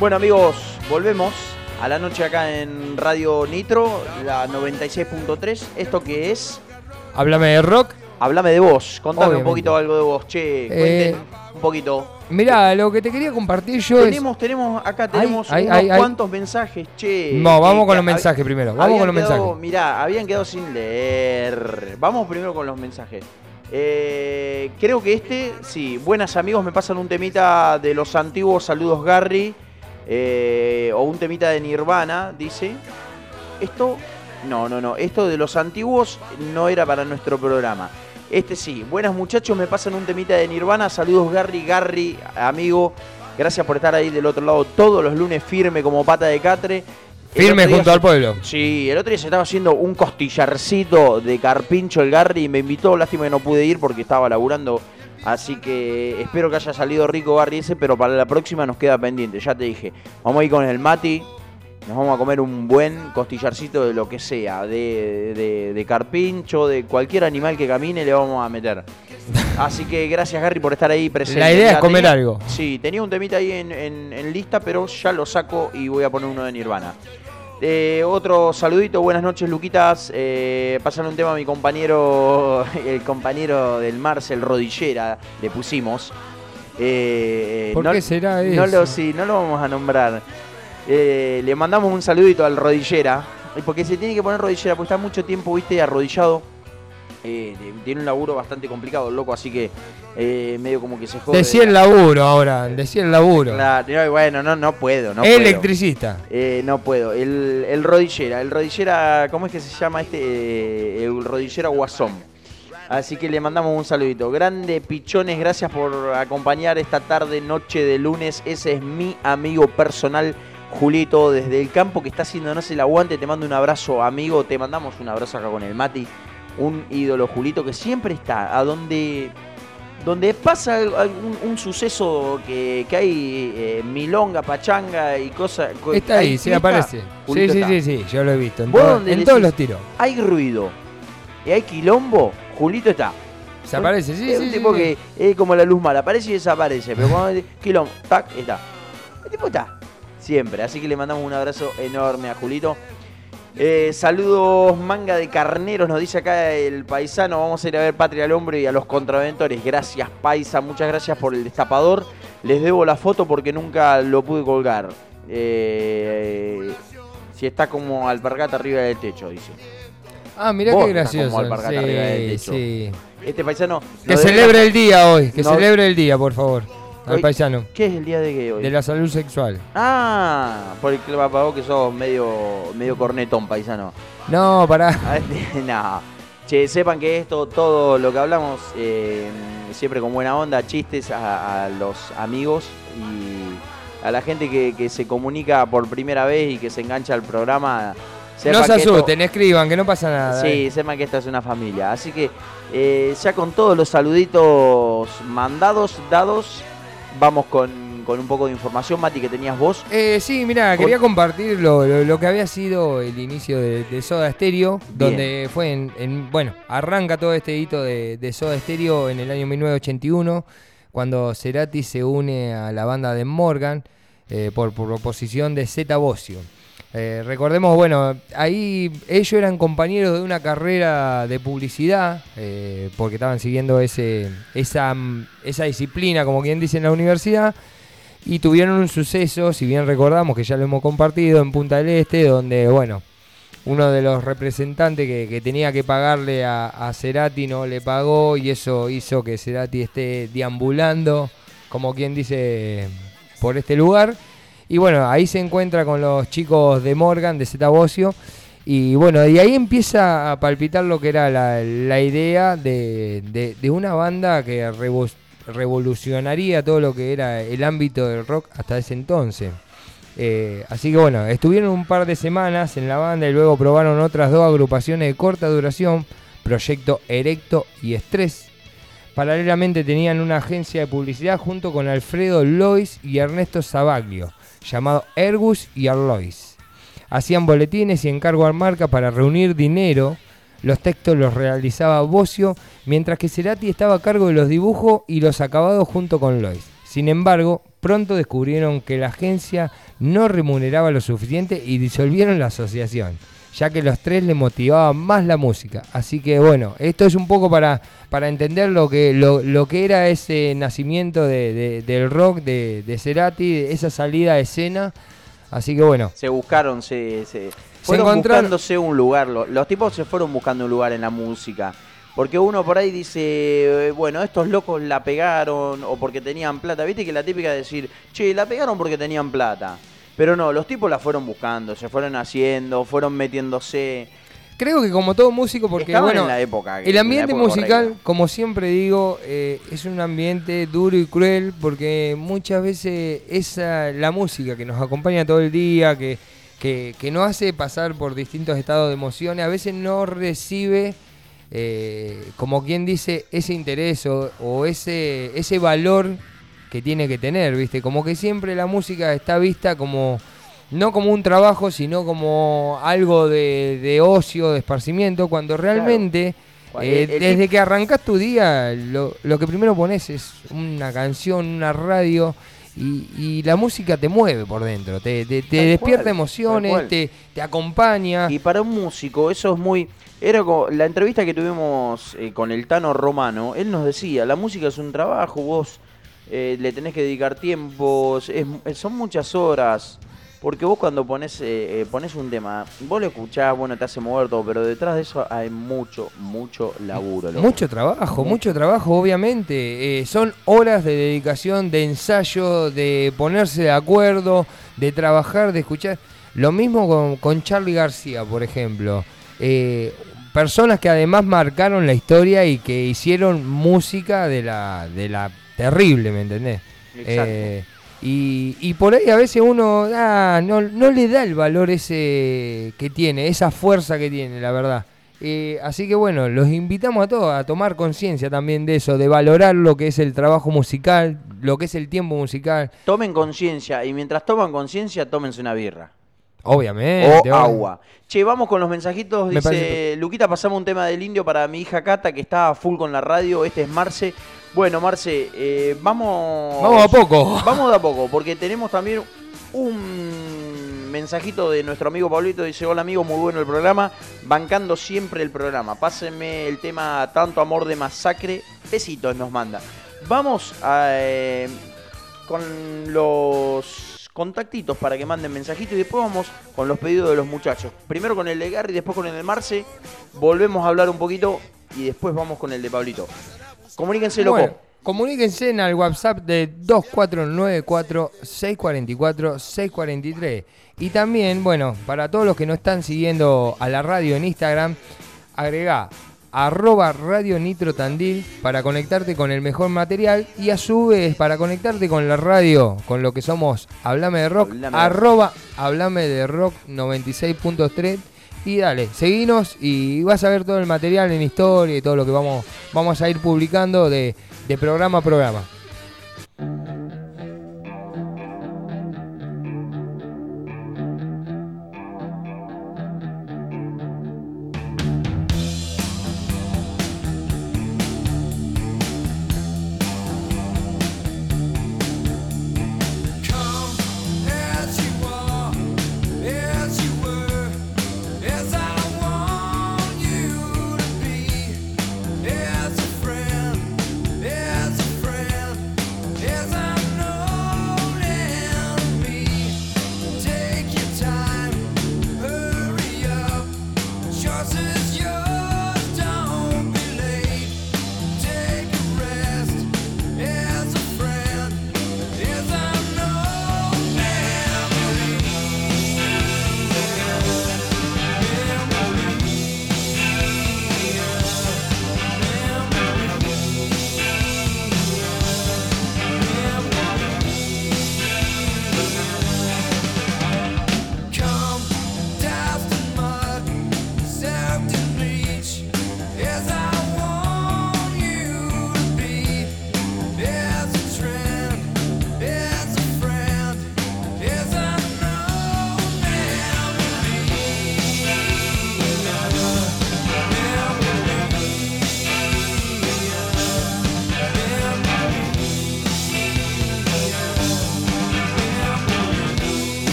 Bueno amigos, volvemos a la noche acá en Radio Nitro, la 96.3. ¿Esto que es? Háblame de rock. Háblame de vos, contame Obviamente. un poquito algo de vos, che, Eh, cuenten un poquito. Mirá, lo que te quería compartir yo Tenemos, tenemos, acá tenemos ay, unos ay, ay. cuantos mensajes, che. No, vamos con los mensajes primero, vamos con los quedado- mensajes. Mirá, habían quedado sin leer. Vamos primero con los mensajes. Eh, creo que este, sí, buenas amigos, me pasan un temita de los antiguos saludos Gary, eh, o un temita de Nirvana, dice. Esto, no, no, no, esto de los antiguos no era para nuestro programa. Este sí, buenas muchachos, me pasan un temita de Nirvana, saludos Gary, Gary, amigo, gracias por estar ahí del otro lado todos los lunes firme como pata de catre. Firme junto se- al pueblo. Sí, el otro día se estaba haciendo un costillarcito de carpincho el Garry y me invitó. Lástima que no pude ir porque estaba laburando. Así que espero que haya salido rico Garry ese, pero para la próxima nos queda pendiente. Ya te dije, vamos a ir con el Mati. Nos vamos a comer un buen costillarcito de lo que sea, de, de- de carpincho, de cualquier animal que camine, le vamos a meter. Así que gracias, Gary, por estar ahí presente. La idea es comer tenía- algo. Sí, tenía un temita ahí en, en- en lista, pero ya lo saco y voy a poner uno de Nirvana. Eh, otro saludito, buenas noches, Luquitas. Eh, pasan un tema a mi compañero, el compañero del Marcel Rodillera, le pusimos. Eh, ¿Por no- qué será No eso? lo, sí, no lo vamos a nombrar. Eh, le mandamos un saludito al Rodillera, porque se tiene que poner Rodillera, porque está mucho tiempo, viste, arrodillado. Eh, tiene un laburo bastante complicado, el loco, así que eh, medio como que se jode. Decía el laburo ahora, decía el laburo. Claro, no, bueno, no, no puedo, no puedo. Electricista. Eh, no puedo. El, el rodillera. El rodillera, ¿cómo es que se llama este? Eh, el rodillera guasón. Así que le mandamos un saludito. Grande Pichones, gracias por acompañar esta tarde, noche de lunes. Ese es mi amigo personal, Julito, desde el campo que está haciéndonos el aguante. Te mando un abrazo, amigo. Te mandamos un abrazo acá con el Mati. Un ídolo, Julito, que siempre está a donde donde pasa algún un suceso que, que hay eh, milonga, pachanga y cosas. co- Está ahí, sí aparece. Sí, Julito sí, está. sí, sí, yo lo he visto. En, todo- donde en decís, todos los tiros. Hay ruido y hay quilombo, Julito está. Se aparece, sí, Es sí, un sí, tipo sí. que es como la luz mala, aparece y desaparece. Pero cuando quilombo, tac, está. El tipo está. Siempre. Así que le mandamos un abrazo enorme a Julito. Eh, saludos, manga de carneros, nos dice acá el paisano. Vamos a ir a ver Patria al Hombre y a los contraventores. Gracias, paisa. Muchas gracias por el destapador. Les debo la foto porque nunca lo pude colgar. Eh, si está como alpargata arriba del techo, dice. Ah, mirá Vos qué como gracioso. alpargata arriba del techo. sí. Este paisano. Que celebre el día hoy, que No- celebre el día, por favor. Al Hoy- paisano. ¿Qué es el día de qué hoy? De la salud sexual. Ah, por el club apagó que sos medio, medio cornetón, paisano. No, pará. Ah, este, no. Che, sepan que esto, todo lo que hablamos, eh, siempre con buena onda, chistes a, a los amigos y a la gente que, que se comunica por primera vez y que se engancha al programa. No se que esto- asusten, escriban, que no pasa nada. Sí, sepan que esta es una familia. Así que eh, ya con todos los saluditos mandados, dados, vamos con, con un poco de información, Mati, que tenías vos. Eh, sí, mira, quería compartir lo, lo- lo que había sido el inicio de, de Soda Stereo, Bien. donde fue en, en- bueno, arranca todo este hito de, de Soda Stereo en el año 1981, cuando Cerati se une a la banda de Morgan eh, por, por proposición de Zeta Bosio. Eh, recordemos, bueno, ahí ellos eran compañeros de una carrera de publicidad, eh, porque estaban siguiendo ese, esa, esa disciplina, como quien dice en la universidad, y tuvieron un suceso, si bien recordamos que ya lo hemos compartido, en Punta del Este, donde, bueno, uno de los representantes que, que tenía que pagarle a, a Cerati no le pagó y eso hizo que Cerati esté deambulando, como quien dice, por este lugar. Y bueno, ahí se encuentra con los chicos de Morgan, de Zeta Bosio. Y bueno, y ahí empieza a palpitar lo que era la, idea de, de- de una banda que revo- revolucionaría todo lo que era el ámbito del rock hasta ese entonces. Eh, así que bueno, estuvieron un par de semanas en la banda y luego probaron otras dos agrupaciones de corta duración, Proyecto Erecto y Estrés. Paralelamente tenían una agencia de publicidad junto con Alfredo Lois y Ernesto Sabaglio, llamado Ergus y Arlois. Hacían boletines y encargo a marca para reunir dinero. Los textos los realizaba Bocio, mientras que Cerati estaba a cargo de los dibujos y los acabados junto con Lois. Sin embargo, pronto descubrieron que la agencia no remuneraba lo suficiente y disolvieron la asociación, ya que los tres le motivaban más la música. Así que bueno, esto es un poco para, para entender lo que, lo, lo que era ese nacimiento de- de- del rock de, de Cerati, esa salida a escena. Así que bueno, Se buscaron, se, se fueron buscándose un lugar. Lo- Los, tipos se fueron buscando un lugar en la música. Porque uno por ahí dice, eh, bueno, estos locos la pegaron o porque tenían plata. Viste que la típica de decir, che, la pegaron porque tenían plata. Pero no, los tipos la fueron buscando, se fueron haciendo, fueron metiéndose. creo que como todo músico, porque Estaban bueno, en la época. El ambiente época musical, correcta. como siempre digo, eh, es un ambiente duro y cruel porque muchas veces esa la música que nos acompaña todo el día, que, que, que nos hace pasar por distintos estados de emociones, a veces no recibe, eh, como quien dice, ese interés o, o ese, ese valor que tiene que tener, ¿viste? Como que siempre la música está vista como no como un trabajo, sino como algo de, de ocio, de esparcimiento, cuando realmente eh, el- el desde que arrancas tu día, lo, lo que primero pones es una canción, una radio. Y, y la música te mueve por dentro, te, te- te despierta cual, emociones, te, te acompaña. Y para un músico eso es muy... Era como la entrevista que tuvimos eh, con el Tano Romano, él nos decía, la música es un trabajo, vos eh, le tenés que dedicar tiempo, es- son muchas horas, porque vos cuando pones, eh, eh, pones un tema, vos lo escuchás, bueno, te hace mover todo, pero detrás de eso hay mucho, mucho laburo. Mucho trabajo, Mucho. trabajo, obviamente. Eh, son horas de dedicación, de ensayo, de ponerse de acuerdo, de trabajar, de escuchar. Lo mismo con, con Charlie García, por ejemplo. Personas que además marcaron la historia y que hicieron música de la, de la terrible, ¿me entendés? Exacto. Eh, y, y por ahí a veces uno ah, no, no le da el valor ese que tiene, esa fuerza que tiene, la verdad. Eh, así que bueno, los invitamos a todos a tomar conciencia también de eso, de valorar lo que es el trabajo musical, lo que es el tiempo musical. Tomen conciencia y mientras toman conciencia, tómense una birra. Obviamente. o agua. Che, vamos con los mensajitos. Me Dice, parece Luquita, pasamos un tema del indio para mi hija Cata, que está full con la radio. Este es Marce. Bueno, Marce, eh, vamos... Vamos a poco. Vamos de a poco, porque tenemos también un mensajito de nuestro amigo Pablito. Dice, hola amigo, muy bueno el programa. Bancando siempre el programa. Pásenme el tema Tanto Amor de Masacre. Besitos nos manda. Vamos a, eh, con los contactitos para que manden mensajitos y después vamos con los pedidos de los muchachos. Primero con el de Gary, después con el de Marce. Volvemos a hablar un poquito y después vamos con el de Pablito. Comuníquense, loco. Bueno, comuníquense en al WhatsApp de 2494-644-643. Y también, bueno, para todos los que no están siguiendo a la radio en Instagram, agregá arroba Radio Nitro Tandil para conectarte con el mejor material y a su vez para conectarte con la radio, con lo que somos Hablame de Rock, Hablame arroba Hablame de Rock 96.3 y dale, seguinos y vas a ver todo el material en historia y todo lo que vamos, vamos a ir publicando de, de programa a programa.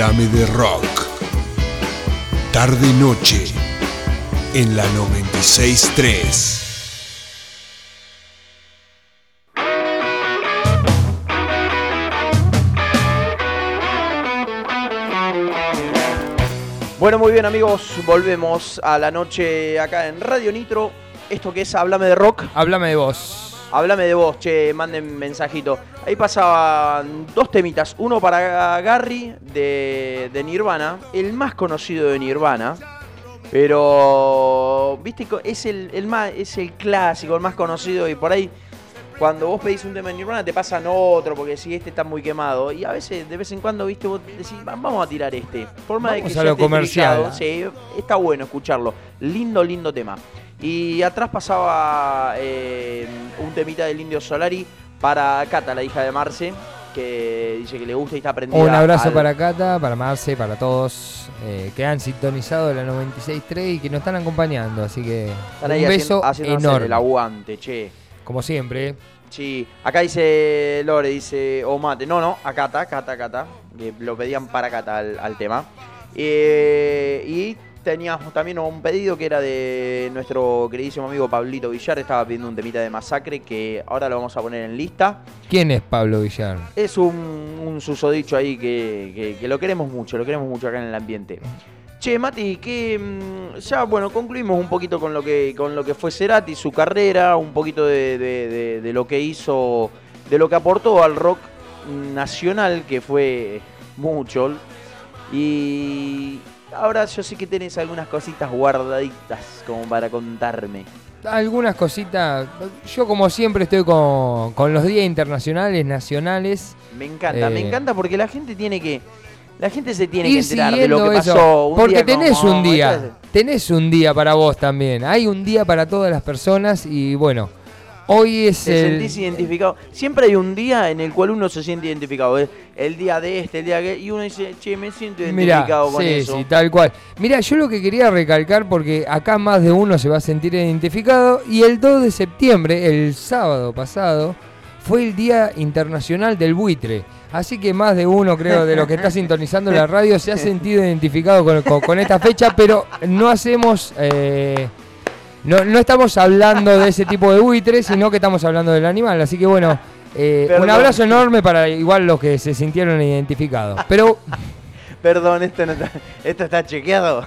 Háblame de rock. Tarde y noche en la 963. Bueno, muy bien amigos, volvemos a la noche acá en Radio Nitro. Esto que es Háblame de Rock. Háblame de vos. Háblame de vos, che, manden mensajito. Ahí pasaban dos temitas. Uno para Gary de, de Nirvana, el más conocido de Nirvana. Pero, viste, es el, el más, es el clásico, el más conocido. Y por ahí, cuando vos pedís un tema de Nirvana, te pasan otro, porque si este está muy quemado. Y a veces, de vez en cuando, viste, vos decís, "Va- vamos a tirar este. Forma de Vamos que a lo esté comercial. Sí, está bueno escucharlo. Lindo, lindo tema. Y atrás pasaba eh, un temita del Indio Solari para Cata, la hija de Marce, que dice que le gusta y está aprendida. Un abrazo al- para Cata, para Marce, para todos eh, que han sintonizado la 96.3 y que nos están acompañando. Así que Están un ahí beso haciendo, haciéndonos enorme. el aguante, che. Como siempre. Sí, acá dice Lore, dice, o mate. No, no, a Cata, Cata, Cata. Que lo pedían para Cata al, al tema. Eh, y teníamos también un pedido que era de nuestro queridísimo amigo Pablito Villar. Estaba pidiendo un temita de masacre que ahora lo vamos a poner en lista. ¿Quién es Pablo Villar? Es un, un susodicho ahí que, que- que lo queremos mucho, lo queremos mucho acá en el ambiente. Che, Mati, que mm, ya bueno, concluimos un poquito con lo que con lo que fue Cerati, su carrera, un poquito de, de- de- de lo que hizo, de lo que aportó al rock nacional, que fue mucho. Y ahora yo sé que tenés algunas cositas guardaditas como para contarme. Algunas cositas. Yo, como siempre, estoy con, con los días internacionales, nacionales. Me encanta, me Eh. encanta porque la gente tiene que. La gente se tiene que enterar de lo que eso, pasó. Un porque día tenés como un día, tenés un día para vos también. Hay un día para todas las personas y bueno, hoy es Te el... sentís identificado. Siempre hay un día en el cual uno se siente identificado. El día de este, el día que. Y uno dice, che, me siento Mirá, identificado con sí, eso. sí, tal cual. Mira, yo lo que quería recalcar, porque acá más de uno se va a sentir identificado, y el 2 de septiembre, el sábado pasado, fue el Día Internacional del Buitre. Así que más de uno, creo, de los que está sintonizando la radio se ha sentido identificado con, con- con esta fecha, pero no hacemos... eh, No, no estamos hablando de ese tipo de buitre, sino que estamos hablando del animal. Así que bueno, eh, un abrazo enorme para igual los que se sintieron identificados. Pero Perdón, esto, no está, esto está chequeado.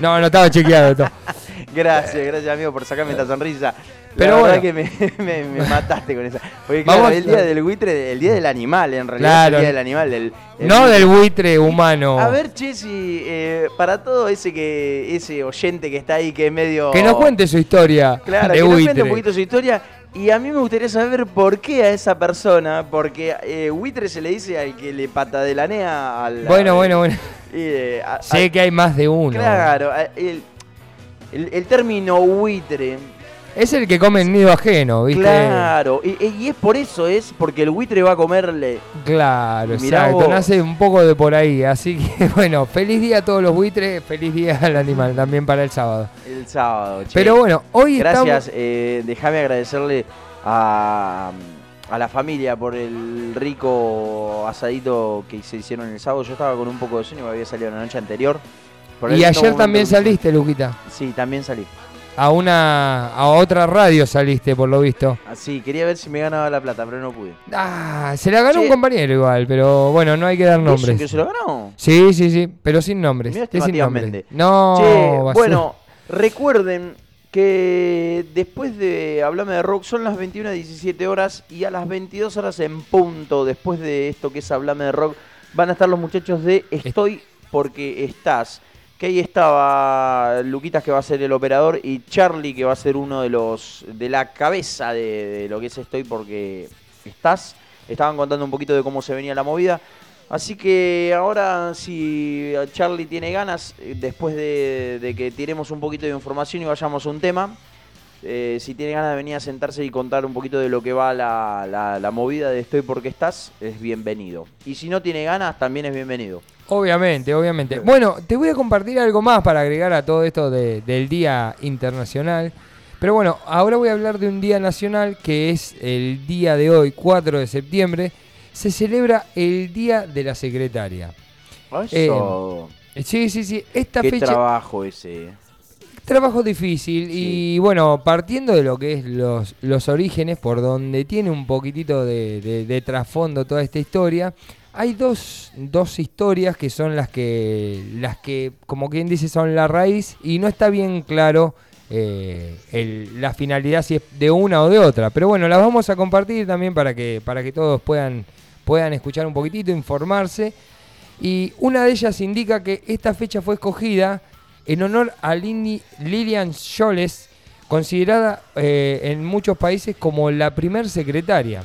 no, no estaba chequeado esto. Gracias, gracias amigo por sacarme esta sonrisa. Pero la verdad bueno. que me, me- me mataste con esa. Porque claro, Vamos- el día del buitre, el día del animal, en realidad Claro. el día del animal. Del, el No buitre. del buitre humano. A ver, Chesi, eh, para todo ese que ese oyente que está ahí que es medio... Que nos cuente su historia Claro, de que nos cuente buitre. un poquito su historia. Y a mí me gustaría saber por qué a esa persona, porque eh, buitre se le dice al que le patadelanea al... Bueno, bueno, bueno. eh, a- Sé a- que hay más de uno. Claro, el, el- el término buitre, Es el que come en nido ajeno, ¿viste? claro, y, y es por eso, es porque el buitre va a comerle. Claro, Mirá exacto. vos. Nace un poco de por ahí. Así que, bueno, feliz día a todos los buitres. Feliz día al animal también para el sábado. El sábado, che. Pero bueno, hoy Gracias, estamos. eh, déjame agradecerle a, a la familia por el rico asadito que se hicieron el sábado. Yo estaba con un poco de sueño, me había salido la noche anterior. Por Y ayer también saliste, Luquita. Sí, también salí. A una. a otra radio saliste, por lo visto. Así, quería ver si me ganaba la plata, pero no pude. Ah, se la ganó un compañero igual, pero bueno, no hay que dar ¿Dicen nombres. que se lo ganó? Sí, sí, sí, pero sin nombres. Mirá este es sin nombres. No, Che, bueno, recuerden que después de Hablame de Rock son las 21 a 17 horas y a las 22 horas en punto, después de esto que es Hablame de Rock, van a estar los muchachos de Estoy porque estás. Que ahí estaba Luquitas que va a ser el operador y Charlie que va a ser uno de los de la cabeza de, lo que es Estoy porque estás. Estaban contando un poquito de cómo se venía la movida. Así que ahora si Charlie tiene ganas, eh, después de, de que tiremos un poquito de información y vayamos a un tema, eh, si tiene ganas de venir a sentarse y contar un poquito de lo que va la, la- la movida de Estoy porque estás, es bienvenido. Y si no tiene ganas, también es bienvenido. Obviamente, obviamente. Bueno, te voy a compartir algo más para agregar a todo esto de- del Día Internacional. Pero bueno, ahora voy a hablar de un día nacional que es el día de hoy, 4 de septiembre. Se celebra el Día de la Secretaria. Eso. Eh, Sí, sí, sí. Esta Qué fecha. trabajo ese. Trabajo difícil y bueno, partiendo de lo que es los, los orígenes, por donde tiene un poquitito de, de- de trasfondo toda esta historia, hay dos, dos historias que son las que, las que, como quien dice, son la raíz y no está bien claro eh, el- la finalidad si es de una o de otra. Pero bueno, las vamos a compartir también para que, para que todos puedan, puedan escuchar un poquitito, informarse. Y una de ellas indica que esta fecha fue escogida en honor a Lini- Lilian Scholes, considerada eh, en muchos países como la primer secretaria.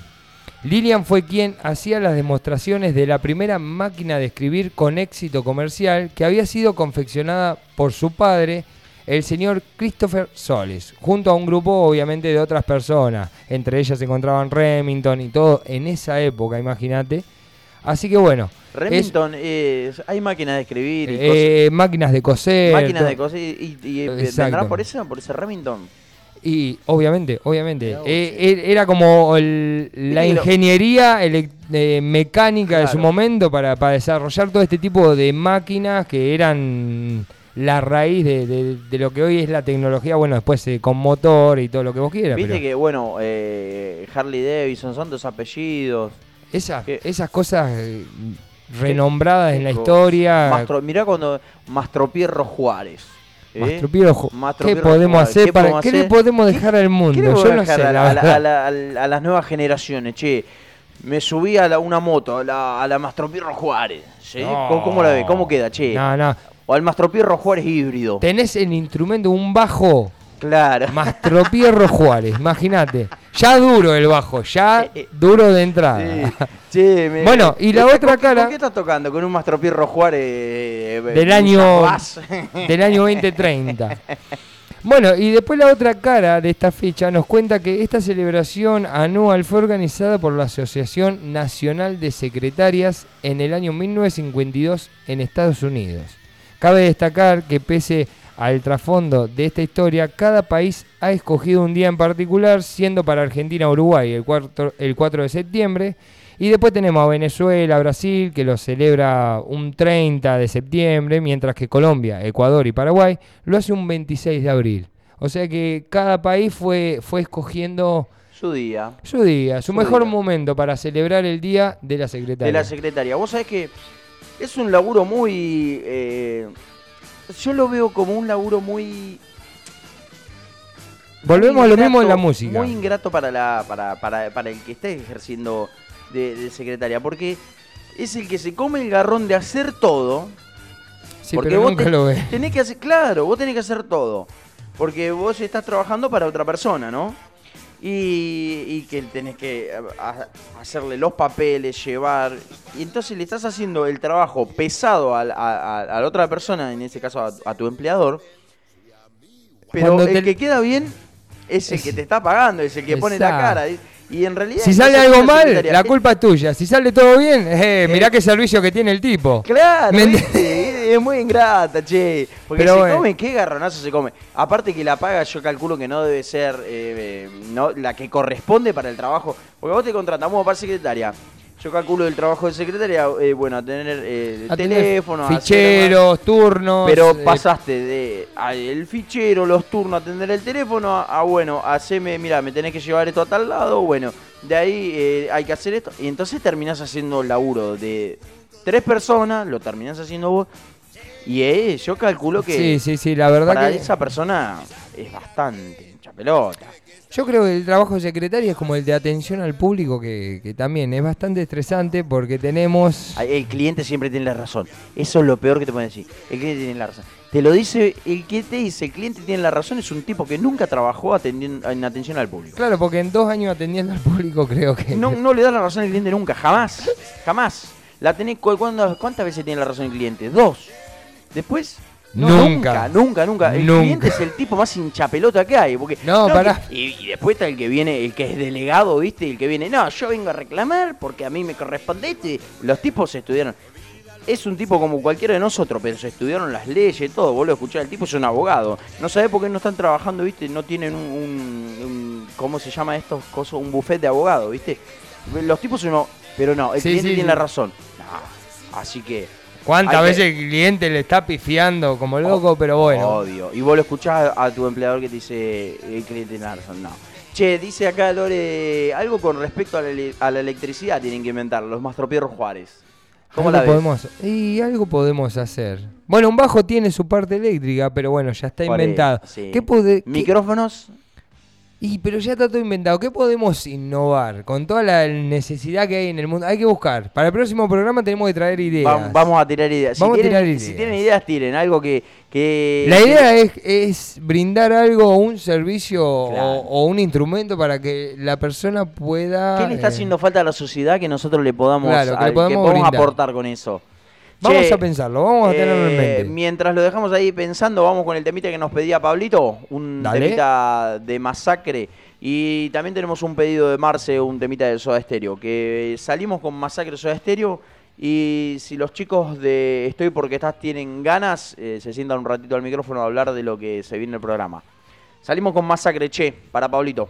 Lilian fue quien hacía las demostraciones de la primera máquina de escribir con éxito comercial que había sido confeccionada por su padre, el señor Christopher Soles, junto a un grupo obviamente de otras personas. Entre ellas se encontraban Remington y todo en esa época, imagínate. Así que bueno, Remington, es- hay máquinas de escribir y eh, máquinas de coser. cosas. Máquinas de cosas y, y- y por ese, por ese Remington. Y obviamente, obviamente. Eh, sí. er- era como el- la ingeniería elec- eh, mecánica de su momento para, para desarrollar todo este tipo de máquinas que eran la raíz de, de- de lo que hoy es la tecnología, bueno, después eh, con motor y todo lo que vos quieras. Viste pero que, bueno, eh, Harley Davidson son dos apellidos. Esas, que- esas cosas eh, renombradas en la historia, Mastro, mirá cuando Mastropierro Juárez. ¿eh? Mastropiero, jo- ¿qué podemos Juárez, hacer? ¿qué para, podemos ¿Qué le podemos ¿Qué- dejar al mundo? ¿Qué le puedo Yo no dejar sé, a, la la- a la- verdad. a la- a la- a las nuevas generaciones, che. Me subí a la- una moto, a la, a la Mastropierro Juárez. ¿sí? No. ¿Cómo, cómo la ve? ¿Cómo queda, che? No, no. O al Mastropierro Juárez híbrido. Tenés el instrumento, un bajo Claro. Mastropierro Juárez, imagínate. Ya duro el bajo, ya Eh, eh. duro de entrada. Sí, che, me- Bueno, y la ¿Con otra qué- cara- ¿Con qué estás tocando? ¿Con un Mastropierro Juárez? eh, Del año, del año 2030. Bueno, y después la otra cara de esta fecha nos cuenta que esta celebración anual fue organizada por la Asociación Nacional de Secretarias en el año 1952 en Estados Unidos. Cabe destacar que pese al trasfondo de esta historia, cada país ha escogido un día en particular, siendo para Argentina Uruguay el 4, el 4 de septiembre, y después tenemos a Venezuela, Brasil, que lo celebra un 30 de septiembre, mientras que Colombia, Ecuador y Paraguay lo hace un 26 de abril. O sea que cada país fue, fue escogiendo Su día. su día, su, Su mejor día. momento para celebrar el día de la secretaria. De la secretaria. Vos sabés que es un laburo muy. eh, yo lo veo como un laburo muy. Volvemos muy a lo mismo en la música. Muy ingrato para, la, para, para, para el que esté ejerciendo de, de secretaria. Porque es el que se come el garrón de hacer todo. sí, porque pero vos nunca te- lo ve. Tenés que hacer, claro, vos tenés que hacer todo. Porque vos estás trabajando para otra persona, ¿no? Y, y que tenés que a- a- hacerle los papeles, llevar. Y entonces le estás haciendo el trabajo pesado a, la otra persona, en este caso a, tu empleador. Pero Cuando el te- que queda bien es el Es- que te está pagando, es el que pone la cara. Y, en realidad. Si sale algo mal, la culpa es tuya. Si sale todo bien, eh, mirá Eh, qué servicio que tiene el tipo. Claro, ¿Me. Es muy ingrata, che. Porque Pero se bueno. come, qué garronazo se come. Aparte que la paga yo calculo que no debe ser eh, no, la que corresponde para el trabajo. Porque vos te contratamos para secretaria. Yo calculo el trabajo de secretaria, eh, bueno, a tener eh, A teléfono, hacer ficheros, turnos. pero eh, pasaste de a el fichero, los turnos, atender el teléfono, a, a, bueno, haceme, mira, me tenés que llevar esto a tal lado, bueno, de ahí eh, hay que hacer esto. Y entonces terminás haciendo laburo de tres personas, lo terminás haciendo vos. Y eh, yo calculo que Sí, sí, sí, la verdad para que. esa persona es bastante hincha pelota. Yo creo que el trabajo de secretaria es como el de atención al público, que, que también es bastante estresante porque tenemos. El cliente siempre tiene la razón. Eso es lo peor que te pueden decir. El cliente tiene la razón. Te lo dice, el que te dice, el cliente tiene la razón, es un tipo que nunca trabajó atendiendo, en atención al público. Claro, porque en dos años atendiendo al público creo que. No, no le da la razón al cliente nunca, jamás. Jamás. La tenés, cu- ¿cuándo- ¿Cuántas veces tiene la razón el cliente? Dos. Después. no, Nunca. nunca, nunca, nunca. El Nunca. cliente es el tipo más hinchapelota que hay. Porque, No, pará. que- y, y después está el que viene, el que es delegado, ¿viste? El que viene, no, yo vengo a reclamar porque a mí me corresponde esto. y Los tipos estudiaron. Es un tipo como cualquiera de nosotros, pero se estudiaron las leyes, todo. Vos lo escuchás, el tipo es un abogado. No sabés por qué no están trabajando, ¿viste? No tienen un, un- un- ¿cómo se llama estos cosas? Un buffet de abogados, ¿viste? Los tipos son... Pero no, el Sí, cliente sí, tiene sí. la razón. No, así que... ¿Cuántas veces el cliente le está pifiando como loco? Pero bueno. Obvio. Y vos lo escuchás a, a tu empleador que te dice el cliente tiene la razón. No. Che, dice acá Lore, algo con respecto a la, a la electricidad tienen que inventar, los Mastropierros Juárez. ¿Cómo algo la ves? podemos Y algo podemos hacer. Bueno, un bajo tiene su parte eléctrica, pero bueno, ya está inventado. sí. ¿Qué qué- Micrófonos, Y pero ya está todo inventado. ¿Qué podemos innovar con toda la necesidad que hay en el mundo? Hay que buscar. Para el próximo programa tenemos que traer ideas. va- vamos a tirar ideas. Si Vamos a tienen, tirar Si ideas. tienen ideas, tiren algo que... que La que- idea es, es brindar algo, un servicio Claro. o, o un instrumento para que la persona pueda. ¿Qué le está eh, haciendo falta a la sociedad que nosotros le podamos, Claro, que le a- podamos aportar con eso? Vamos Che, a pensarlo, vamos a tenerlo en Eh, mente. Mientras lo dejamos ahí pensando, vamos con el temita que nos pedía Pablito, un Dale. temita de masacre. Y también tenemos un pedido de Marce, un temita de Soda Stereo, que salimos con Masacre Soda Stereo. Y si los chicos de Estoy porque estás tienen ganas, eh, se sientan un ratito al micrófono a hablar de lo que se viene en el programa. Salimos con Masacre, che, para Pablito.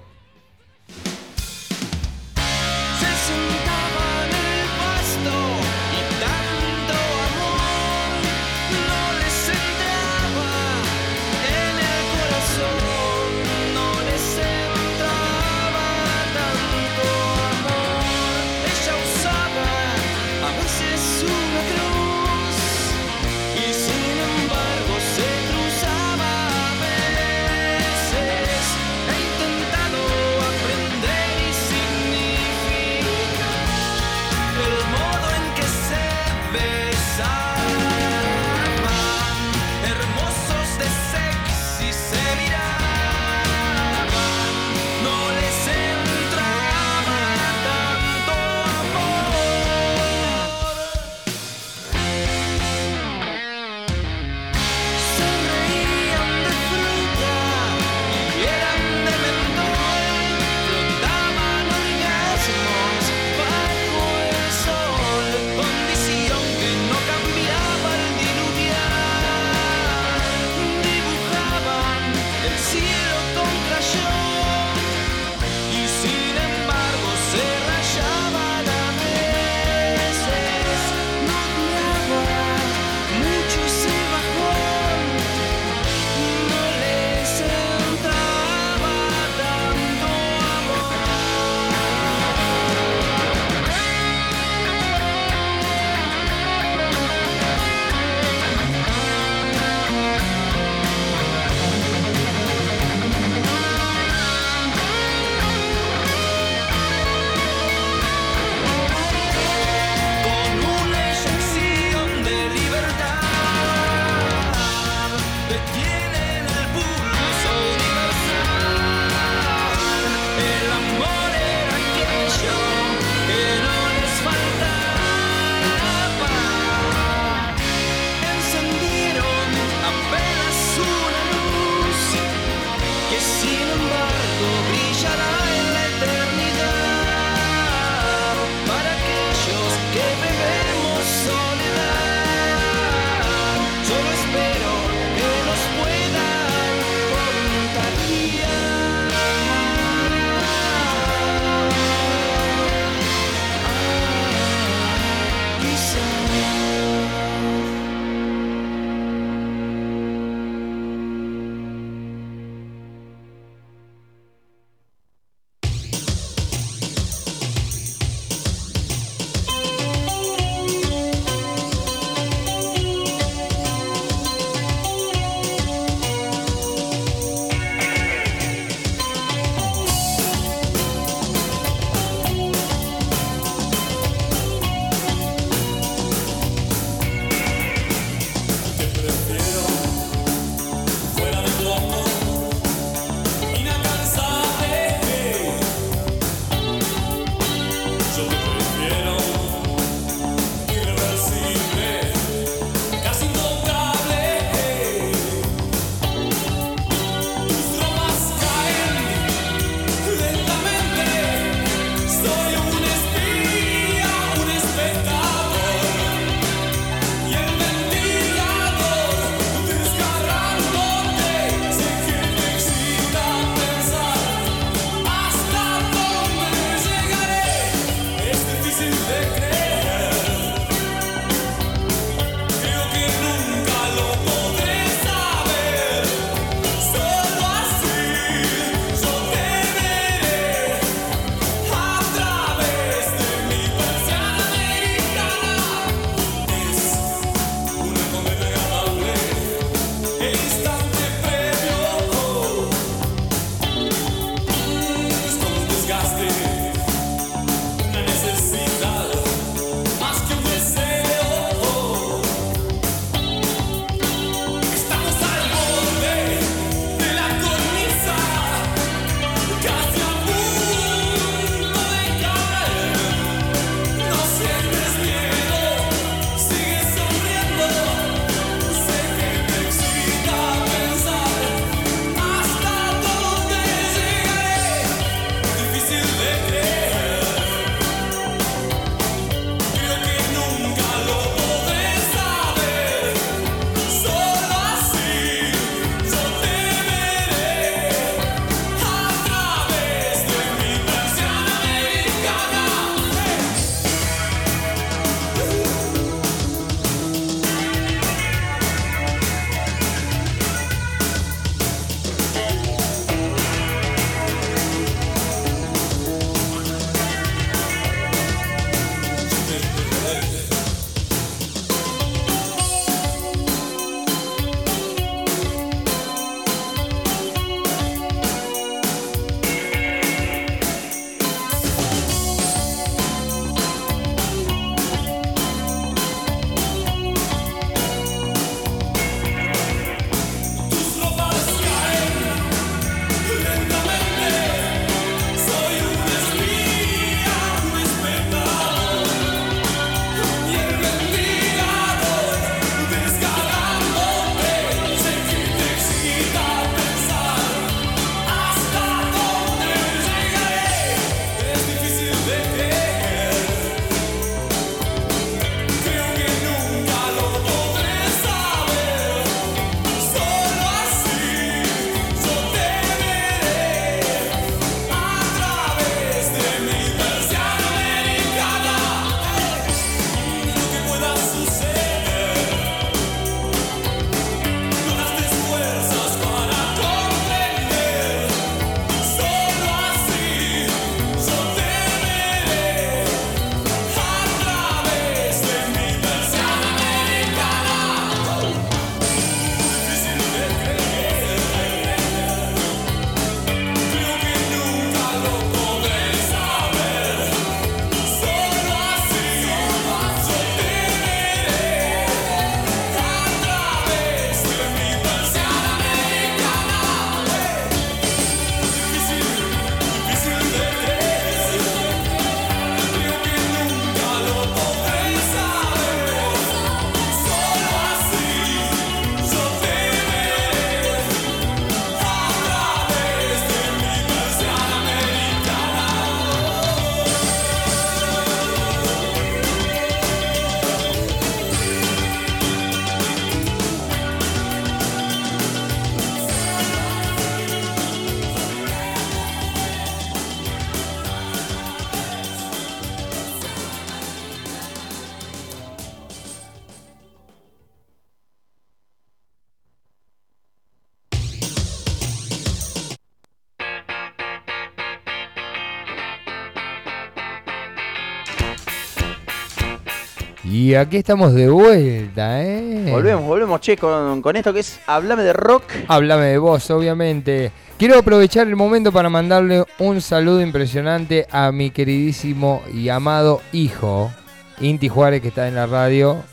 Y aquí estamos de vuelta, ¿eh? Volvemos, volvemos, che, con, con esto que es Hablame de rock. Háblame de vos, obviamente. Quiero aprovechar el momento para mandarle un saludo impresionante a mi queridísimo y amado hijo, Inti Juárez, que está en la radio,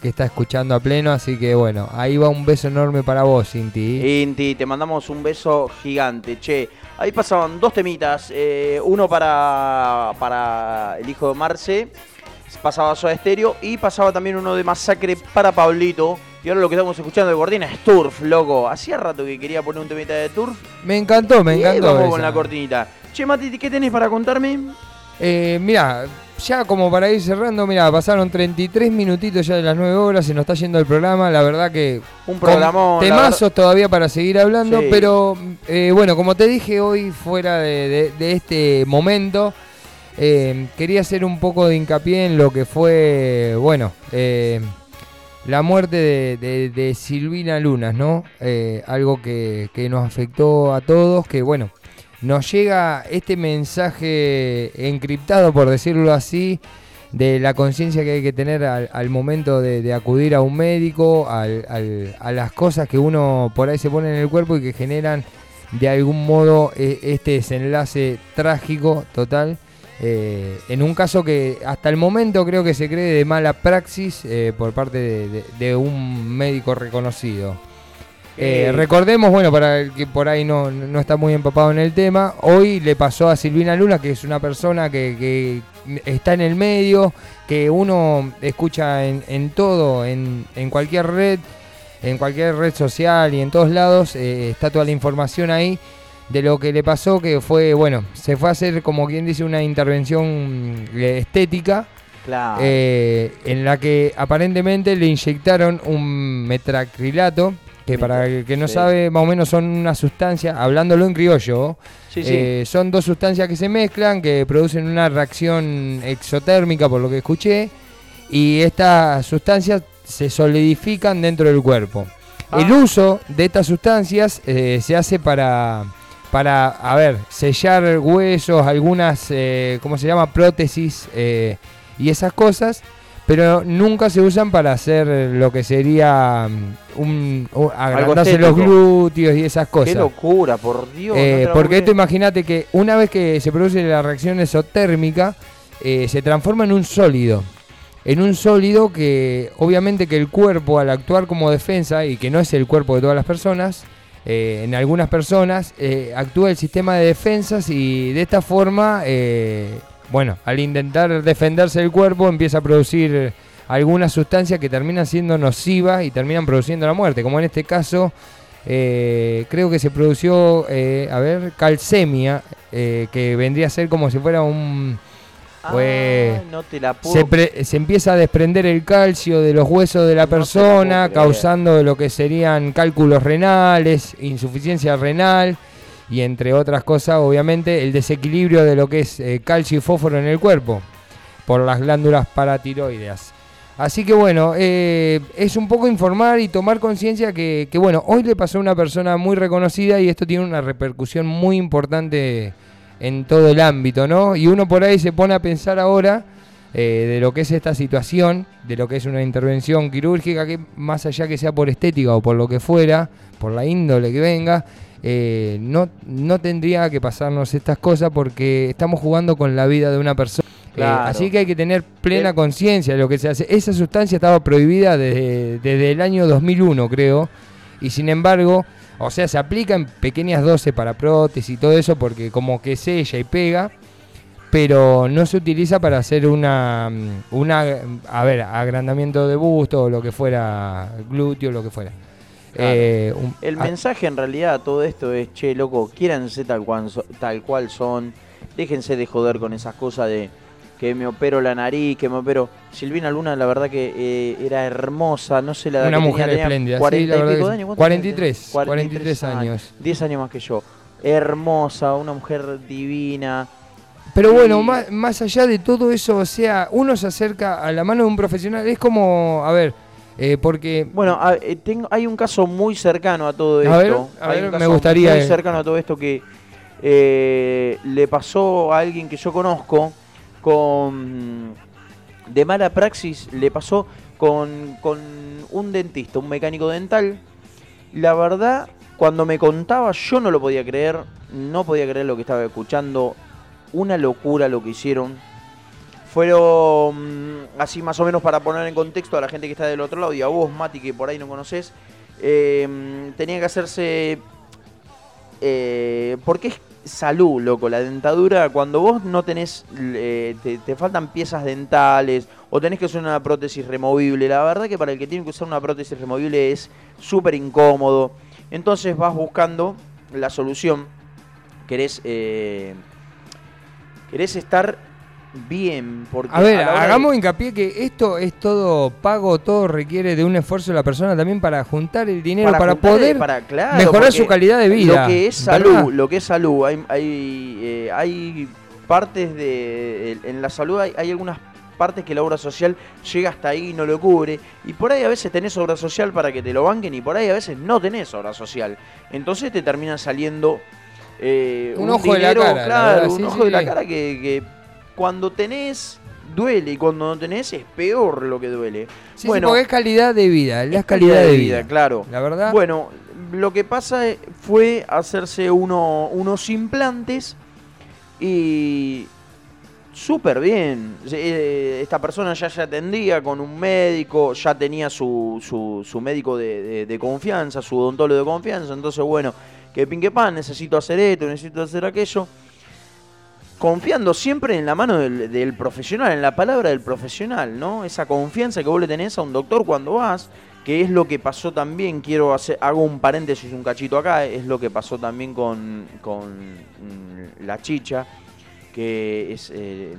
que está escuchando a pleno. Así que bueno, ahí va un beso enorme para vos, Inti. Inti, te mandamos un beso gigante, che. Ahí pasaban dos temitas, eh, uno para, para el hijo de Marce, pasaba Soda Estéreo, y pasaba también uno de Masacre para Pablito. Y ahora lo que estamos escuchando de Cortina es Turf, loco. Hacía rato que quería poner un temita de Turf. Me encantó, me y encantó. vamos con esa. la cortinita. Che, Mati, ¿qué tenés para contarme? Eh, mira, ya como para ir cerrando, mira, pasaron 33 minutitos ya de las 9 horas, se nos está yendo el programa, la verdad que Un con programón. la temazos verdad- todavía para seguir hablando, Sí. pero eh, bueno, como te dije hoy fuera de, de- de este momento, eh, quería hacer un poco de hincapié en lo que fue, bueno, eh, la muerte de, de- Silvina Lunas, ¿no? Eh, algo que, que nos afectó a todos, que bueno, nos llega este mensaje encriptado, por decirlo así, de la conciencia que hay que tener al, al momento de, de acudir a un médico, al- al- a las cosas que uno por ahí se pone en el cuerpo y que generan de algún modo eh, este desenlace trágico total. Eh, en un caso que hasta el momento creo que se cree de mala praxis eh, por parte de, de- de un médico reconocido. Eh, recordemos, bueno, para el que por ahí no, no está muy empapado en el tema, hoy le pasó a Silvina Luna, que es una persona que, que está en el medio, que uno escucha en, en todo, en, en cualquier red, en cualquier red social y en todos lados, está toda la información ahí de lo que le pasó, que fue, bueno, se fue a hacer, como quien dice, una intervención eh, estética. Claro. Eh, en la que aparentemente le inyectaron un metracrilato, que para el que no Sí. sabe, más o menos son una sustancia, hablándolo en criollo, sí, sí. eh, son dos sustancias que se mezclan, que producen una reacción exotérmica, por lo que escuché, y estas sustancias se solidifican dentro del cuerpo. Ah. El uso de estas sustancias eh, se hace para, para, a ver, sellar huesos, algunas, eh, ¿cómo se llama? Prótesis eh, y esas cosas, pero nunca se usan para hacer lo que sería mm, un, un- agrandarse los glúteos y esas cosas. Qué locura, por Dios. Eh, porque esto imagínate que una vez que se produce la reacción exotérmica, eh, se transforma en un sólido. En un sólido que obviamente que el cuerpo al actuar como defensa, y que no es el cuerpo de todas las personas, eh, en algunas personas eh, actúa el sistema de defensas y de esta forma, eh, bueno, al intentar defenderse el cuerpo empieza a producir algunas sustancias que terminan siendo nocivas y terminan produciendo la muerte, como en este caso eh, creo que se produció, eh, a ver, calcemia, eh, que vendría a ser como si fuera un... Ah, pues, no te la puedo. Se, pre- se empieza a desprender el calcio de los huesos de la persona, causando lo que serían cálculos renales, insuficiencia renal y entre otras cosas, obviamente, el desequilibrio de lo que es eh, calcio y fósforo en el cuerpo por las glándulas paratiroideas. Así que bueno, eh, es un poco informar y tomar conciencia que, que, bueno, hoy le pasó a una persona muy reconocida y esto tiene una repercusión muy importante en todo el ámbito, ¿no? Y uno por ahí se pone a pensar ahora eh, de lo que es esta situación, de lo que es una intervención quirúrgica, que más allá que sea por estética o por lo que fuera, por la índole que venga, eh, no, no tendría que pasarnos estas cosas porque estamos jugando con la vida de una persona. Eh, así que hay que tener plena Eh. conciencia de lo que se hace. Esa sustancia estaba prohibida desde, desde el año 2001, creo. Y sin embargo, o sea, se aplica en pequeñas dosis para prótesis y todo eso porque como que sella y pega. Pero no se utiliza para hacer una, mm, una, a ver, agrandamiento de busto o lo que fuera, glúteo, lo que fuera. Claro. Eh, un- El ah, mensaje en realidad a todo esto es, che, loco, quiéranse tal cual, tal cual son, déjense de joder con esas cosas de que me opero la nariz, que me opero... Silvina Luna, la verdad que eh, era hermosa, no sé la edad Una que mujer tenía, espléndida, sí, 40 la y pico de sí. años, ¿cuántos 43, años? 43 años. 10 años más que yo. Hermosa, una mujer divina. Pero bueno, Y- más, más allá de todo eso, o sea, uno se acerca a la mano de un profesional, es como, a ver, eh, porque... Bueno, a- eh, tengo, hay un caso muy cercano a todo A esto. ver, a Hay ver, un me gustaría, Muy eh. cercano a todo esto que eh, le pasó a alguien que yo conozco con, de mala praxis le pasó con, con un dentista, un mecánico dental. La verdad, cuando me contaba, yo no lo podía creer, no podía creer lo que estaba escuchando. Una locura lo que hicieron. Fueron, mm, así más o menos para poner en contexto a la gente que está del otro lado y a vos, Mati, que por ahí no conoces, eh, tenía que hacerse... eh, porque es salud, loco, la dentadura, cuando vos no tenés, eh, te, faltan piezas dentales o tenés que usar una prótesis removible, la verdad que para el que tiene que usar una prótesis removible es súper incómodo. Entonces vas buscando la solución, querés, eh, querés estar bien. Porque A ver, la de- hagamos hincapié que esto es todo pago, todo requiere de un esfuerzo de la persona también para juntar el dinero, para, poder para, claro, mejorar su calidad de vida. Lo que es ¿verdad? salud, lo que es salud, hay, hay, eh, hay partes de. En la salud hay, hay algunas partes que la obra social llega hasta ahí y no lo cubre. Y por ahí a veces tenés obra social para que te lo banquen y por ahí a veces no tenés obra social. Entonces te termina saliendo. eh, Un ojo de la cara, la claro, verdad, un sí, ojo de la sí. cara que, que cuando tenés duele y cuando no tenés es peor lo que duele. Sí, sí, porque es calidad de vida, es la calidad, de vida, claro. La verdad. Bueno, lo que pasa fue hacerse uno, unos implantes y súper bien. Eh, Esta persona ya se atendía con un médico, ya tenía su, su, su médico de, de- de confianza, su odontólogo de confianza. Entonces, bueno, que pinque pan, necesito hacer esto, necesito hacer aquello. Confiando siempre en la mano del, profesional, en la palabra del profesional, ¿no? Esa confianza que vos le tenés a un doctor cuando vas, que es lo que pasó también, quiero hacer, hago un paréntesis, un cachito acá, es lo que pasó también con, con mm, la chicha, que es eh,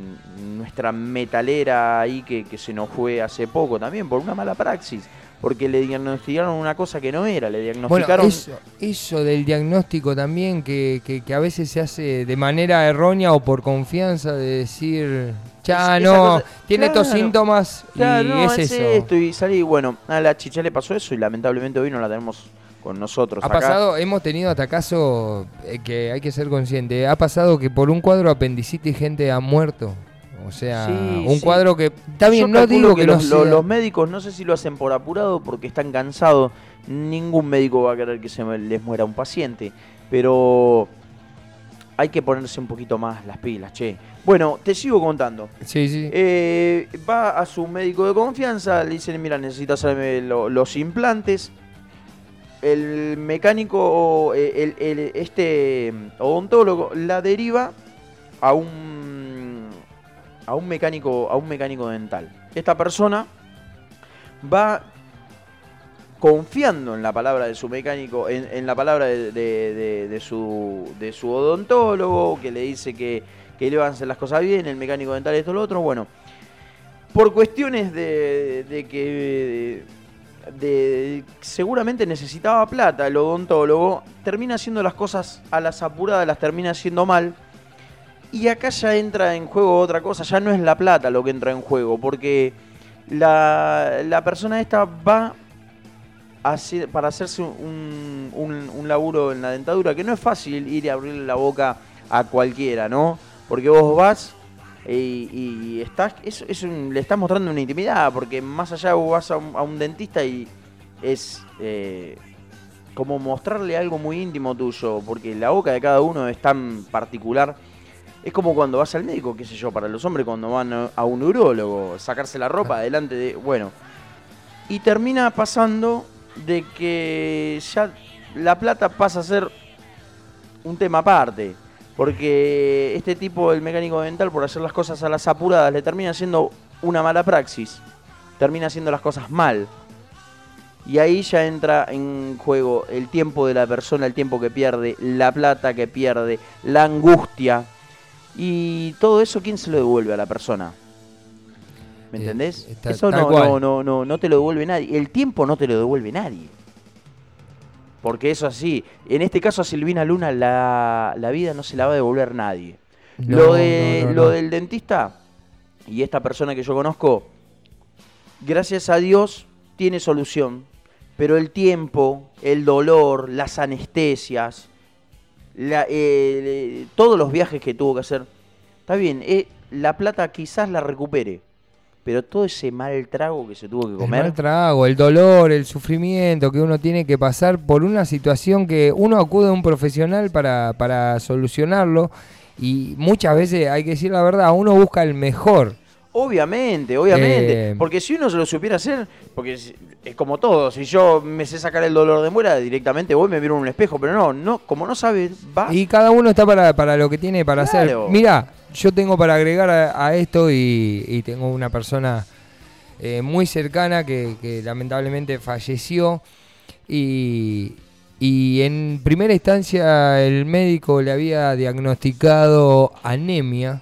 nuestra metalera ahí que, que se nos fue hace poco también por una mala praxis, porque le diagnosticaron una cosa que no era, le Bueno, diagnosticaron... eso, eso del diagnóstico también, que, que- que a veces se hace de manera errónea o por confianza de decir, ya Es- no, cosa- tiene estos síntomas Claro, y no, es, es eso. esto, y salí, bueno, a la chicha le pasó eso y lamentablemente hoy no la tenemos con nosotros. Ha acá. pasado, hemos tenido hasta caso eh, que hay que ser consciente. Ha pasado que por un cuadro apendicitis gente ha muerto. O sea, Sí, un sí. cuadro que está bien, Yo no digo que, los, no los- sea- los médicos no sé si lo hacen por apurado porque están cansados. Ningún médico va a querer que se les muera un paciente. Pero hay que ponerse un poquito más las pilas, che. Bueno, te sigo contando. Sí, sí. Eh, va a su médico de confianza, le dicen, mira, necesitas hacerme lo- los implantes. El mecánico, eh, el, el- este odontólogo, la deriva a un a un mecánico, a un mecánico dental. Esta persona va confiando en la palabra de su mecánico, en, en la palabra de, su, de su odontólogo, que le dice que, que le van a hacer las cosas bien, el mecánico dental esto lo otro, bueno. Por cuestiones de, de que de, seguramente necesitaba plata el odontólogo, termina haciendo las cosas a las apuradas, las termina haciendo mal. Y acá ya entra en juego otra cosa, ya no es la plata lo que entra en juego, porque la, la persona esta va para hacerse un, un, laburo en la dentadura, que no es fácil ir y abrirle la boca a cualquiera, ¿no? Porque vos vas y, y estás, es, es un- le estás mostrando una intimidad, porque más allá vos vas a un, a un dentista y es eh, como mostrarle algo muy íntimo tuyo, porque la boca de cada uno es tan particular. Es como cuando vas al médico, qué sé yo, para los hombres cuando van a- un urólogo, sacarse la ropa delante de... Bueno, y termina pasando de que ya la plata pasa a ser un tema aparte. Porque este tipo, el mecánico dental, por hacer las cosas a las apuradas, le termina haciendo una mala praxis. Termina haciendo las cosas mal. Y ahí ya entra en juego el tiempo de la persona, el tiempo que pierde, la plata que pierde, la angustia. Y todo eso, ¿quién se lo devuelve a la persona? ¿Me Eh, entendés? está- eso no, no, no, no, no te lo devuelve nadie. El tiempo no te lo devuelve nadie. Porque eso así. En este caso a Silvina Luna la, la vida no se la va a devolver nadie. No, lo de, no, no, lo del dentista y esta persona que yo conozco, gracias a Dios tiene solución. Pero el tiempo, el dolor, las anestesias, la- eh, todos los viajes que tuvo que hacer, está bien, eh, la plata quizás la recupere. pero todo ese mal trago que se tuvo que El comer. mal trago, el dolor, el sufrimiento que uno tiene que pasar por una situación que uno acude a un profesional para, para solucionarlo y muchas veces, hay que decir la verdad, uno busca el mejor. Obviamente, obviamente. Eh, porque si uno se lo supiera hacer, porque es, es como todo, si yo me sé sacar el dolor de muela, directamente voy y me miro en un espejo, pero no, no, como no sabe, va. Y cada uno está para, para lo que tiene para Claro. hacer. Mira, yo tengo para agregar a, a esto y, y tengo una persona eh, muy cercana que, que lamentablemente falleció y, y en primera instancia el médico le había diagnosticado anemia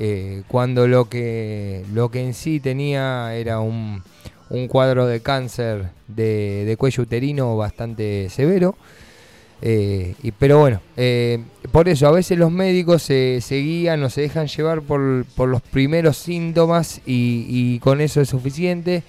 eh, cuando lo que, lo que en sí tenía era un, un cuadro de cáncer de, de cuello uterino bastante severo. Eh, y, pero bueno, eh, por eso a veces los médicos se, se guían o se dejan llevar por, por los primeros síntomas y, y con eso es suficiente.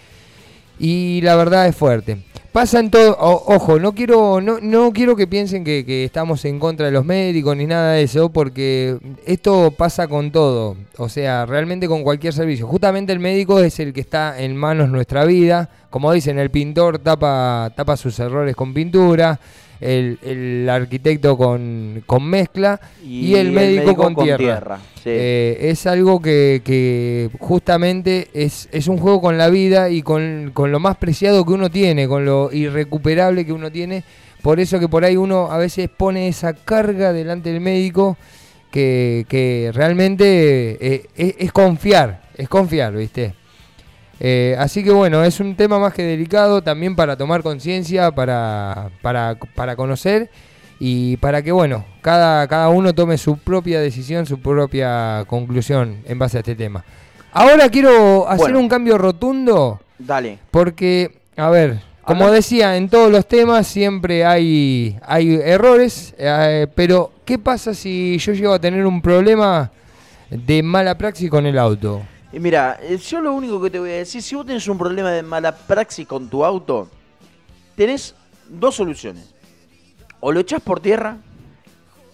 Y la verdad es fuerte. Pasa en todo, o- ojo, no quiero, no, no quiero que piensen que, que estamos en contra de los médicos ni nada de eso, porque esto pasa con todo, o sea, realmente con cualquier servicio. Justamente el médico es el que está en manos nuestra vida, como dicen, el pintor tapa, tapa sus errores con pintura, el, el arquitecto con, con mezcla y, el, médico, con, tierra. sí. Eh, es algo que, que justamente es, es un juego con la vida y con, con lo más preciado que uno tiene, con lo irrecuperable que uno tiene. Por eso que por ahí uno a veces pone esa carga delante del médico que, que realmente eh, es, es confiar, es confiar, ¿viste? Eh, así que bueno, es un tema más que delicado también para tomar conciencia, para, para, para conocer y para que bueno, cada, cada uno tome su propia decisión, su propia conclusión en base a este tema. Ahora quiero hacer Bueno. un cambio rotundo Dale. porque, a ver, como decía, en todos los temas siempre hay, hay errores, eh, pero ¿qué pasa si yo llego a tener un problema de mala praxis con el auto? Y mira, eh, yo lo único que te voy a decir, si vos tenés un problema de mala praxis con tu auto, tenés dos soluciones. O lo echás por tierra,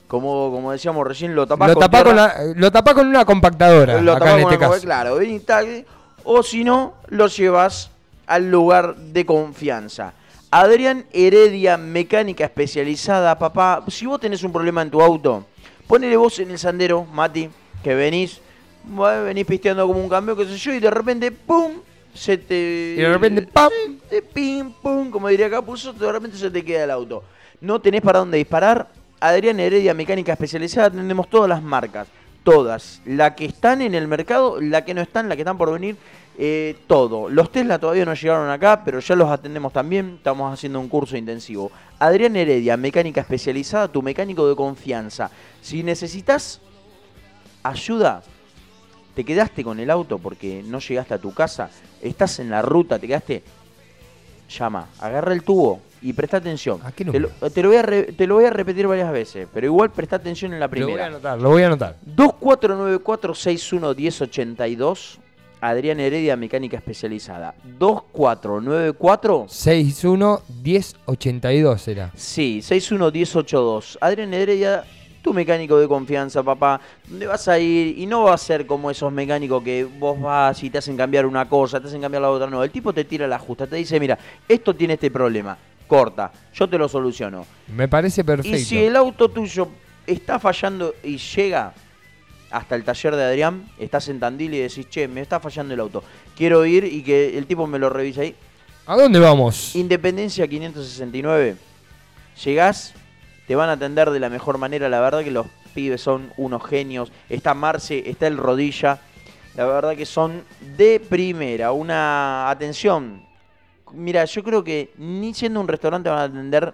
como, como decíamos recién, lo tapás Lo con tapá, tierra. con la- lo tapá con una compactadora, Lo acá tapás en con este una- caso. Claro, ven y tal, O si no, lo llevas al lugar de confianza. Adrián Heredia, mecánica especializada, papá. Si vos tenés un problema en tu auto, ponele vos en el sandero, Mati, que venís, bueno, venís pisteando como un cambio, qué sé yo, y de repente, ¡pum! Se te. Y de repente, ¡pam! se te pim, pum, como diría Capuzo, de repente se te queda el auto. No tenés para dónde disparar. Adrián Heredia, mecánica especializada, tenemos todas las marcas. Todas. La que están en el mercado, la que no están, la que están por venir, eh, todo. Los Tesla todavía no llegaron acá, pero ya los atendemos también. Estamos haciendo un curso intensivo. Adrián Heredia, mecánica especializada, tu mecánico de confianza. Si necesitas ayuda, te quedaste con el auto porque no llegaste a tu casa, estás en la ruta, te quedaste, llama, agarra el tubo y presta atención. ¿A qué te, lo, número? te lo voy a re- te lo voy a repetir varias veces, pero igual presta atención en la Lo voy a primera. anotar, lo voy a anotar. 2494-611082, Adrián Heredia, mecánica especializada. 2494 61 10 82 será. Sí, 611082. Adrián Heredia, tu mecánico de confianza, papá. ¿Dónde vas a ir? Y no va a ser como esos mecánicos que vos vas y te hacen cambiar una cosa, te hacen cambiar la otra. No, el tipo te tira la justa, te dice, mira, esto tiene este problema. Corta, yo te lo soluciono. Me parece perfecto. Y si el auto tuyo está fallando y llega hasta el taller de Adrián, estás en Tandil y decís, che, me está fallando el auto. Quiero ir y que el tipo me lo revise ahí. ¿A dónde vamos? Independencia 569. Llegás, te van a atender de la mejor manera. La verdad que los pibes son unos genios. Está Marce, está el Rodilla. La verdad que son de primera. Una atención. Mira, yo creo que ni siendo un restaurante van a atender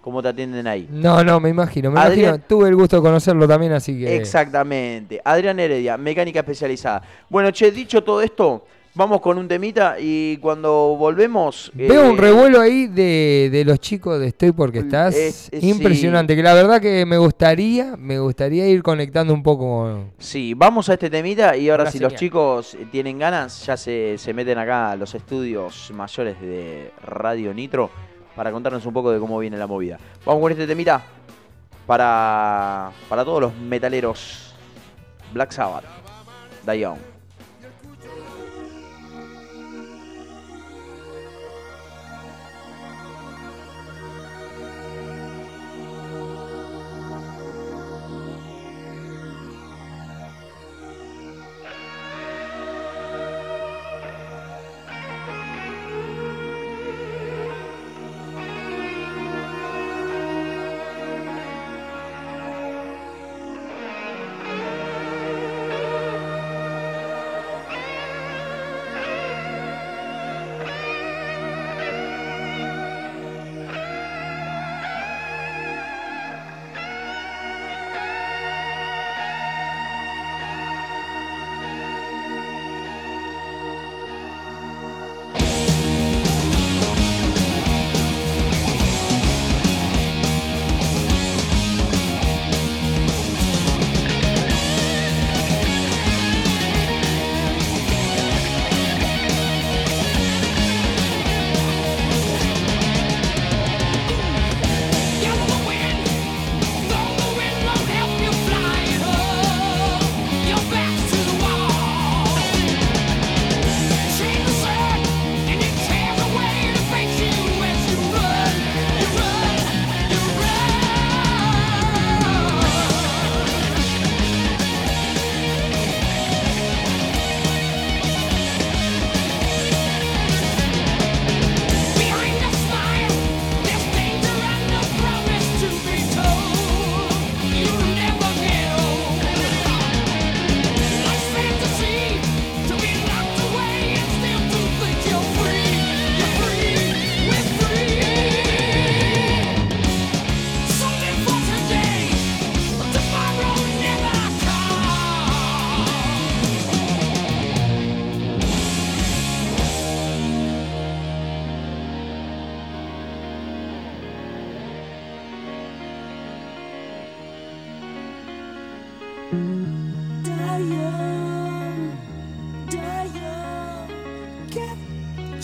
como te atienden ahí. No, no, me imagino. Me Adrián- imagino. Tuve el gusto de conocerlo también, así que. Exactamente. Adrián Heredia, mecánica especializada. Bueno, che, dicho todo esto, vamos con un temita y cuando volvemos... Veo eh, un revuelo ahí de, de los chicos de Estoy porque estás. Es- es- impresionante. Que la verdad que me gustaría, me gustaría ir conectando un poco. Sí, vamos a este temita y ahora Una si los chicos eh, tienen ganas, ya se, se meten acá a los estudios mayores de Radio Nitro para contarnos un poco de cómo viene la movida. Vamos con este temita para, para todos los metaleros Black Sabbath, Die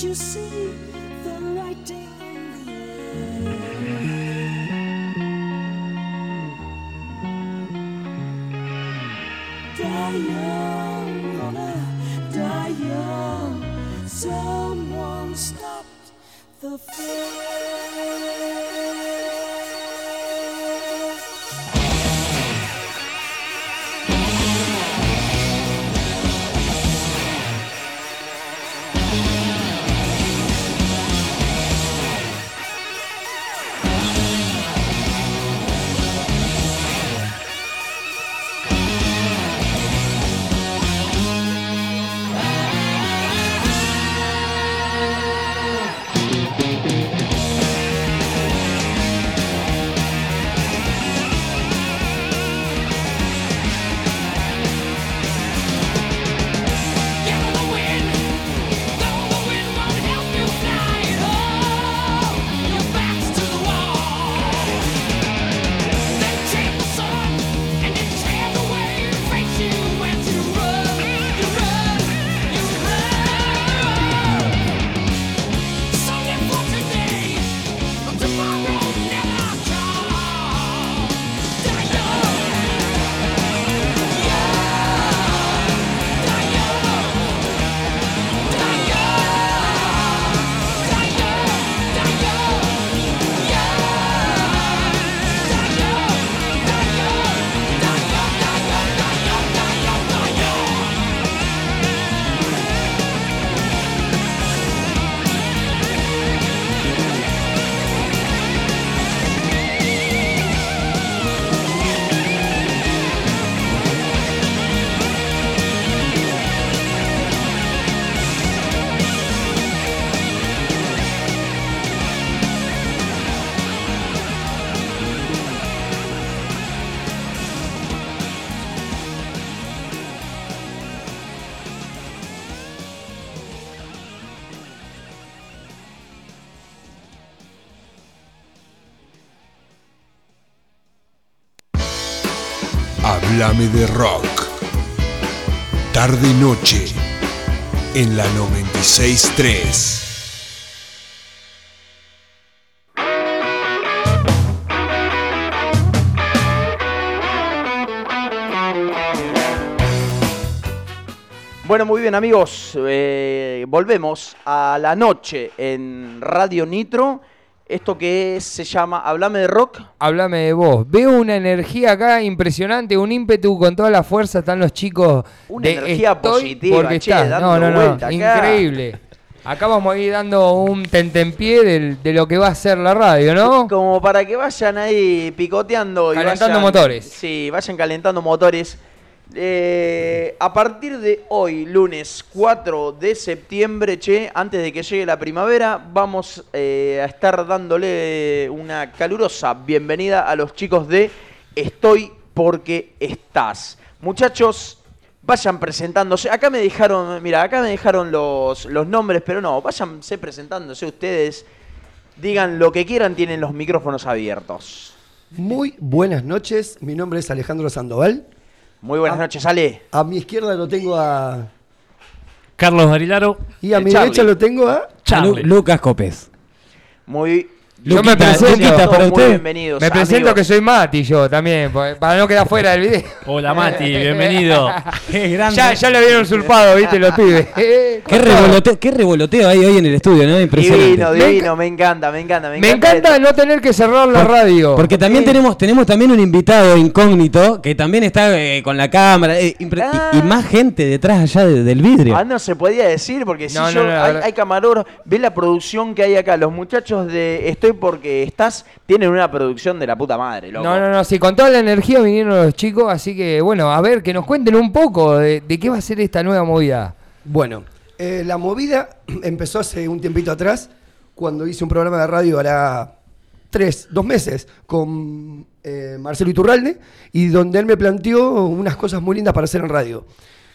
you see De rock. Tarde y noche en la 963. Bueno, muy bien amigos, eh, volvemos a la noche en Radio Nitro. Esto que se llama Hablame de Rock. Háblame de vos. Veo una energía acá impresionante, un ímpetu con toda la fuerza. Están los chicos. Una de energía positiva, porque che, está. dando No, no, no. Increíble. Acá vamos a ir dando un tentempié de lo que va a ser la radio, ¿no? Como para que vayan ahí picoteando y Calentando vayan- motores. Sí, vayan calentando motores. Eh, a partir de hoy, lunes 4 de septiembre, che, antes de que llegue la primavera, vamos eh, a estar dándole una calurosa bienvenida a los chicos de Estoy porque estás. Muchachos, vayan presentándose. Acá me dejaron, mira, acá me dejaron los, los nombres, pero no, váyanse presentándose ustedes. Digan lo que quieran, tienen los micrófonos abiertos. Muy buenas noches, mi nombre es Alejandro Sandoval. Muy buenas noches, Ale. A mi izquierda lo tengo a... Carlos Barilaro. Y a El mi Charlie. derecha lo tengo a... Charlie. Lucas Copes. Muy Yo me presento. Luquita, para muy usted. bienvenidos. Me presento amigos. que soy Mati yo también, pues, para no quedar fuera del video. Hola Mati, bienvenido. Qué grande. Ya, ya lo habían usurpado, viste, los pibes. Eh, Qué revoloteo, qué revoloteo hay hoy en el estudio, ¿no? Impresionante. Divino, Me divino, me encanta, me encanta, me Me encanta. encanta no tener que cerrar la Por- radio. Porque también Eh, tenemos, tenemos también un invitado incógnito que también está eh, con la cámara eh, Ah. y, y más gente detrás allá de- del vidrio. Ah, no se podía decir porque si No, yo, no, no, la hay, hay camarógrafos, ve la producción que hay acá, los muchachos de Estoy porque estás, tienen una producción de la puta madre, loco. No, no, no, sí, con toda la energía vinieron los chicos, así que bueno, a ver, que nos cuenten un poco de, de qué va a ser esta nueva movida. Bueno, eh, la movida empezó hace un tiempito atrás, cuando hice un programa de radio hará tres, dos meses, con eh, Marcelo Iturralde, y donde él me planteó unas cosas muy lindas para hacer en radio.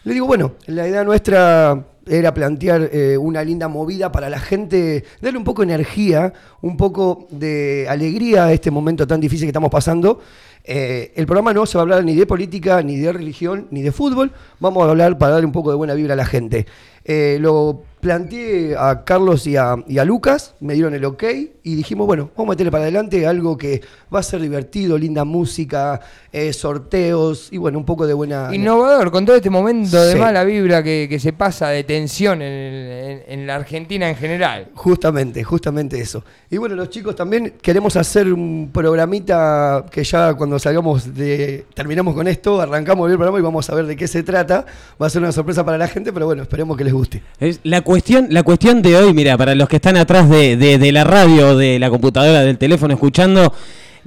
Le digo, bueno, la idea nuestra era plantear eh, una linda movida para la gente, darle un poco de energía, un poco de alegría a este momento tan difícil que estamos pasando. Eh, el programa no se va a hablar ni de política, ni de religión, ni de fútbol. Vamos a hablar para darle un poco de buena vibra a la gente. Eh, lo planteé a Carlos y a, y a Lucas, me dieron el ok y dijimos, bueno, vamos a meterle para adelante algo que va a ser divertido, linda música, eh, sorteos y bueno, un poco de buena... Innovador, con todo este momento de mala vibra que, que se pasa de tensión en, en- en la Argentina en general. Justamente, justamente eso. Y bueno, los chicos también queremos hacer un programita que ya cuando salgamos de. terminamos con esto, arrancamos el programa y vamos a ver de qué se trata. Va a ser una sorpresa para la gente, pero bueno, esperemos que les guste. Es la cuestión, la cuestión de hoy, mira, para los que están atrás de, de- de la radio, de la computadora, del teléfono escuchando,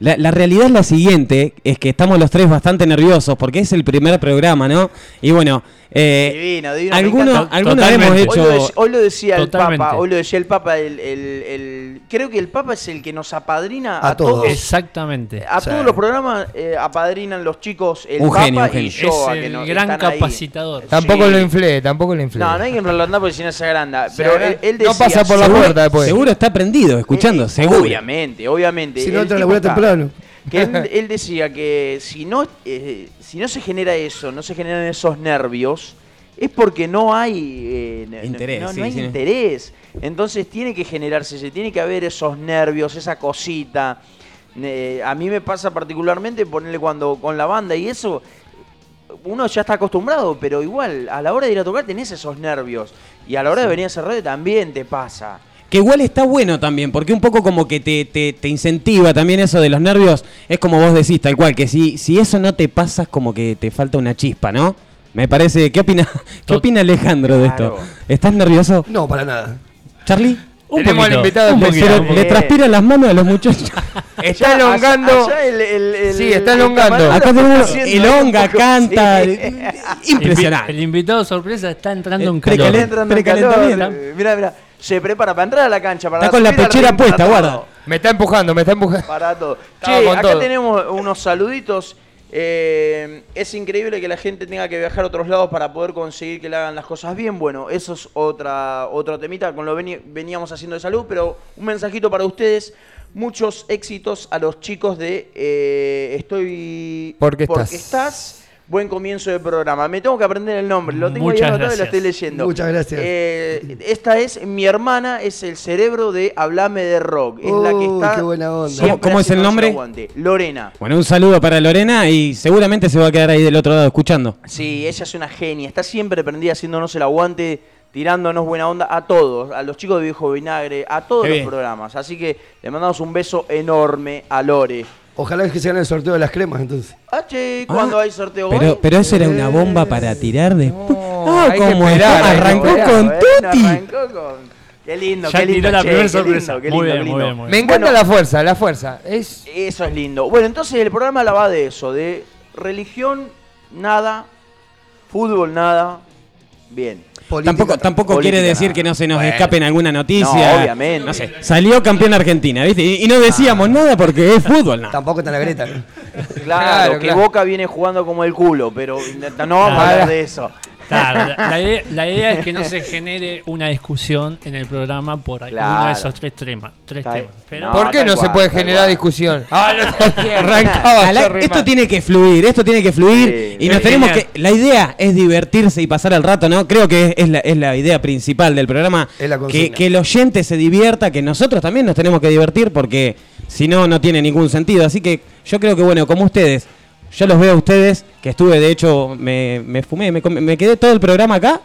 la, la realidad es la siguiente, es que estamos los tres bastante nerviosos porque es el primer programa, ¿no? Y bueno, eh, Divino, divino. me algunos, algunos hemos Hoy hecho... lo, hoy lo decía el. Papa, hoy lo decía el Papa, el, el- el- creo que el Papa es el que nos apadrina a, A todos. Exactamente. A todos los programas eh, apadrinan los chicos el Un Papa genio, un y genio. yo. Es a que el no- gran ahí. capacitador. Tampoco Sí. lo inflé, tampoco lo inflé. No, no hay que enrolar porque si no se agranda. Pero él, él No decía, pasa por la puerta después. Seguro está prendido, escuchando, Eh, seguro. Obviamente, obviamente. Si no entra a tipo Que él, él decía que si no, eh, si no se genera eso, no se generan esos nervios, es porque no hay eh, no- Interés, no, no sí, hay sí. interés. Entonces tiene que generarse, se tiene que haber esos nervios, esa cosita. Eh, a mí me pasa particularmente ponerle cuando con la banda y eso uno ya está acostumbrado, pero igual a la hora de ir a tocar tenés esos nervios y a la hora de venir a hacer radio también te pasa. Que igual está bueno también, porque un poco como que te, te, te incentiva también eso de los nervios. Es como vos decís, tal cual, que si, si eso no te pasa es como que te falta una chispa, ¿no? Me parece. ¿Qué opina, ¿qué opina Alejandro de esto? ¿Estás nervioso? No, para nada. ¿Charlie? Un Tenemos al poquito, invitado un especial. poquito, Pero un le transpiran las manos a los muchachos. Está elongando. allá el- el- el- Sí, está el elongando. Acá tenemos elonga, canta. sí. Impresionante. El, el invitado sorpresa está entrando Eh, en precalen- calor. Precalentamiento. calor. Mira, mira. Se prepara para entrar a la cancha. Para Está con la pechera puesta, guarda. Me está empujando, me está empujando. Para todo. Che, acá todo. tenemos unos saluditos. Eh, es increíble que la gente tenga que viajar a otros lados para poder conseguir que le hagan las cosas bien. Bueno, eso es otra, otro temita con lo veníamos haciendo de salud, pero un mensajito para ustedes. Muchos éxitos a los chicos de eh, Estoy... Porque estás. estás. Buen comienzo de programa. Me tengo que aprender el nombre. Lo tengo Muchas ahí anotado y lo estoy leyendo. Muchas gracias. Eh, esta es mi hermana, es el cerebro de Hablame de Rock. Es la que está. qué buena onda. ¿Cómo- cómo es el nombre? Lorena. Bueno, un saludo para Lorena y seguramente se va a quedar ahí del otro lado escuchando. Sí, ella es una genia. Está siempre prendida haciéndonos el aguante, tirándonos buena onda a todos, a los chicos de Viejo Vinagre, a todos Qué los bien. programas. Así que le mandamos un beso enorme a Lore. Ojalá que se gane el sorteo de las cremas entonces. Ah, che, ¿cuándo Ah, hay sorteo Pero, hoy? pero eso era una bomba para tirar después. No, Ah, como esperar, arrancó esperar, con Bueno, Tuti. arrancó con- Qué lindo, Ya qué lindo. la che, primera qué sorpresa. lindo, qué Muy lindo, bien, qué muy lindo. bien, muy Me bien. encanta Bueno. la fuerza, la fuerza. Es Eso es lindo. Bueno, entonces el programa la va de eso, de religión, nada, fútbol, nada. Bien. Política Tampoco, tampoco Política, quiere decir nada. que no se nos Bueno. escape en alguna noticia. No, obviamente. No sé, salió campeón Argentina, ¿viste? Y, y no decíamos Ah. nada porque es fútbol, ¿no? Tampoco está la Greta. ¿no? Claro, Claro, que claro. Boca viene jugando como el culo, pero no vamos a hablar de eso. Claro, la, idea, la idea es que no se genere una discusión en el programa por alguno Claro. de esos tres temas. Tres temas. Pero No, ¿Por qué no se puede generar discusión? Ah, no, arrancaba A la- re esto tiene que fluir, esto tiene que fluir Sí. y nos tenemos genial. que... La idea es divertirse y pasar el rato, ¿no? Creo que es, es la, es la idea principal del programa. Es la que, que el oyente se divierta, que nosotros también nos tenemos que divertir porque si no, no tiene ningún sentido. Así que yo creo que, bueno, como ustedes, yo los veo a ustedes, que estuve, de hecho, me, me fumé, me, quedé todo el programa acá.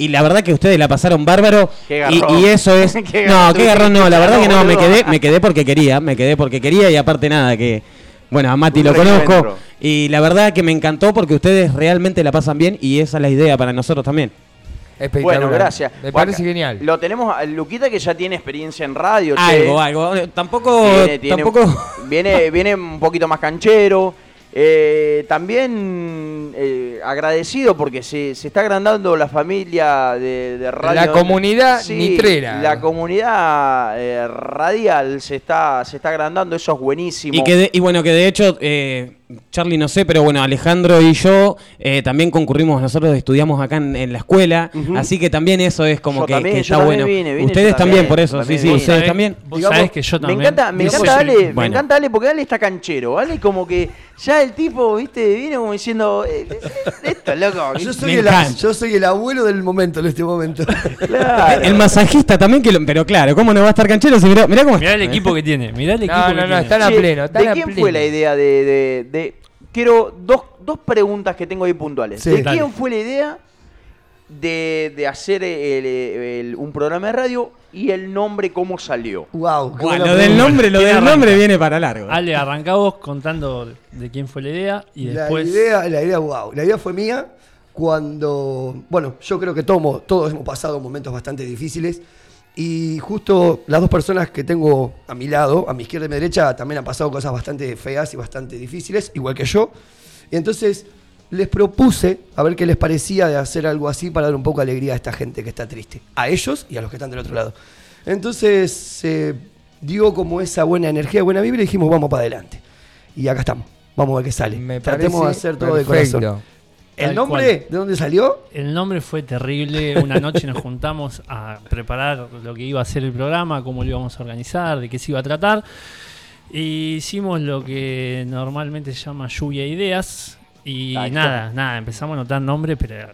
Y la verdad que ustedes la pasaron bárbaro. Qué y, garrón. y eso es. Qué no, qué garrón no. La verdad que no, me quedé, me quedé porque quería, me quedé porque quería y aparte nada que. Bueno, a Mati Un lo conozco reencuentro. y la verdad que me encantó porque ustedes realmente la pasan bien y esa es la idea para nosotros también. Bueno, gracias. Me parece genial. Lo tenemos a Luquita que ya tiene experiencia en radio. che. Algo, algo. Eh, Tampoco, Tiene- tiene- tampoco. viene, viene un poquito más canchero. Eh, también eh, agradecido porque se, se está agrandando la familia de, de radio. La comunidad nitrera. La comunidad eh, radial se está, se está agrandando, eso es buenísimo. Y, que de- y bueno, que de hecho, eh, Charlie no sé, pero bueno, Alejandro y yo eh, también concurrimos, nosotros estudiamos acá en, en la escuela, así que también eso es como Yo que, también, que yo está bueno. vine, vine, ustedes también, también, por eso, también sí, sí, vine. ustedes ¿Sabés- también. Vos Digamos, sabés que yo me también. encanta, me encanta soy- Ale, me Bueno. encanta Ale porque Ale está canchero. Ale como que ya el tipo, viste, viene como diciendo, eh, eh, esto loco. Yo soy, Me el, encanta. yo soy el abuelo del momento en este momento. Claro. El masajista también, que lo- pero claro, ¿cómo no va a estar canchero si mirá, mirá cómo Mirá está? el equipo que tiene. Mirá el equipo No, que no, no, tiene. están a pleno. están ¿De a quién pleno. fue la idea de, de- de- Quiero dos, dos preguntas que tengo ahí puntuales. Sí. ¿De Dale. quién fue la idea de, de hacer el- el- un programa de radio y el nombre cómo salió? wow, qué Bueno, buena lo del pregunta. nombre, lo ¿Quién del arranca? nombre viene para largo. Ale, arrancá vos contando de quién fue la idea y La después. idea, la idea, wow. La idea fue mía cuando, bueno, yo creo que todos, todos hemos pasado momentos bastante difíciles y justo las dos personas que tengo a mi lado, a mi izquierda y a mi derecha, también han pasado cosas bastante feas y bastante difíciles, igual que yo. Y entonces les propuse a ver qué les parecía de hacer algo así para dar un poco de alegría a esta gente que está triste, a ellos y a los que están del otro lado. Entonces se dio como esa buena energía, buena vibra y dijimos, vamos para adelante. Y acá estamos, vamos a ver qué sale. Me Tratemos de hacer todo de corazón. ¿El nombre? cual. ¿De dónde salió? El nombre fue terrible. Una noche nos juntamos a preparar lo que iba a ser el programa, cómo lo íbamos a organizar, de qué se iba a tratar. Y hicimos lo que normalmente se llama lluvia de ideas. Y nada, nada, empezamos a anotar nombres, pero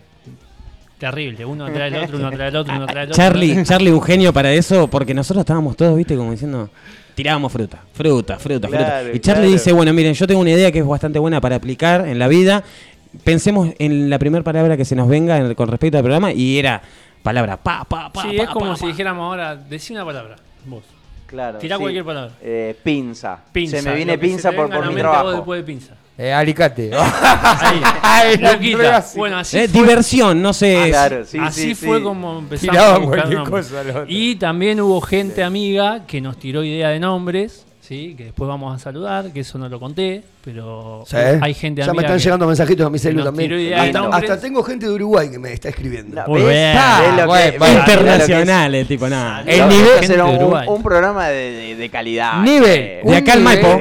terrible. Uno trae el otro, uno trae el otro, uno trae el otro. Charlie, Charlie, un genio para eso, porque nosotros estábamos todos, viste, como diciendo, tirábamos fruta, fruta, fruta, fruta. Y Charlie claro. dice, bueno, miren, yo tengo una idea que es bastante buena para aplicar en la vida. Pensemos en la primera palabra que se nos venga en- con respecto al programa y era palabra pa, pa, pa, Sí, pa, es como pa, si pa. dijéramos ahora, decí una palabra, vos. Claro. Tirá sí. cualquier palabra. Eh, pinza. Pinza. Se me viene pinza por, por mi trabajo. después de pinza. Eh, alicate. Ahí. Ay, Loquita. Bueno, así Eh, fue. diversión, no sé. Ah, claro, sí, Así sí, fue sí. como empezamos Tiraban a cualquier cosa. Y también hubo gente amiga que nos tiró idea de nombres, ¿sí? que después vamos a saludar, que eso no lo conté, pero Sí. hay gente Ya me están que- llegando mensajitos a mi celu nos también. Hasta, tengo gente de Uruguay que me está escribiendo. No, Muy ¿ves? bien. ¿Ves lo que- Bueno, ves bueno, lo que es? Internacionales, tipo nada. El nivel- un, un programa de, de- de calidad. Nivel. De acá al Maipo.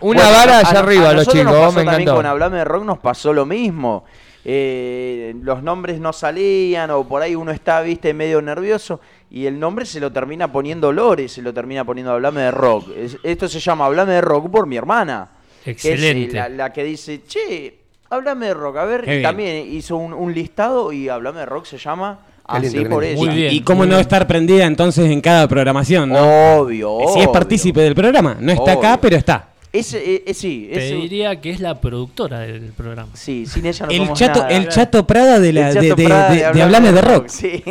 Una vara allá a- arriba, a los chicos, Nos pasó me también encantó. con Hablame de Rock nos pasó lo mismo. Eh, los nombres no salían o por ahí uno está, viste, medio nervioso y el nombre se lo termina poniendo Lore, se lo termina poniendo Hablame de Rock. Es- esto se llama Hablame de Rock por mi hermana. que es, eh, Excelente. la, la que dice, che, Hablame de Rock. A ver, Qué y bien. también hizo un, un listado y Hablame de Rock se llama así por eso. Muy bien. Y cómo muy no bien. estar prendida entonces en cada programación, ¿no? Obvio. si es obvio. partícipe del programa, no está acá, pero está. Ese, eh, eh, sí, Te diría que es la productora del programa. sí, sin ella no El somos chato, nada. el chato Prada de la de, de, Prada de- de Hablame de Rock. Sí.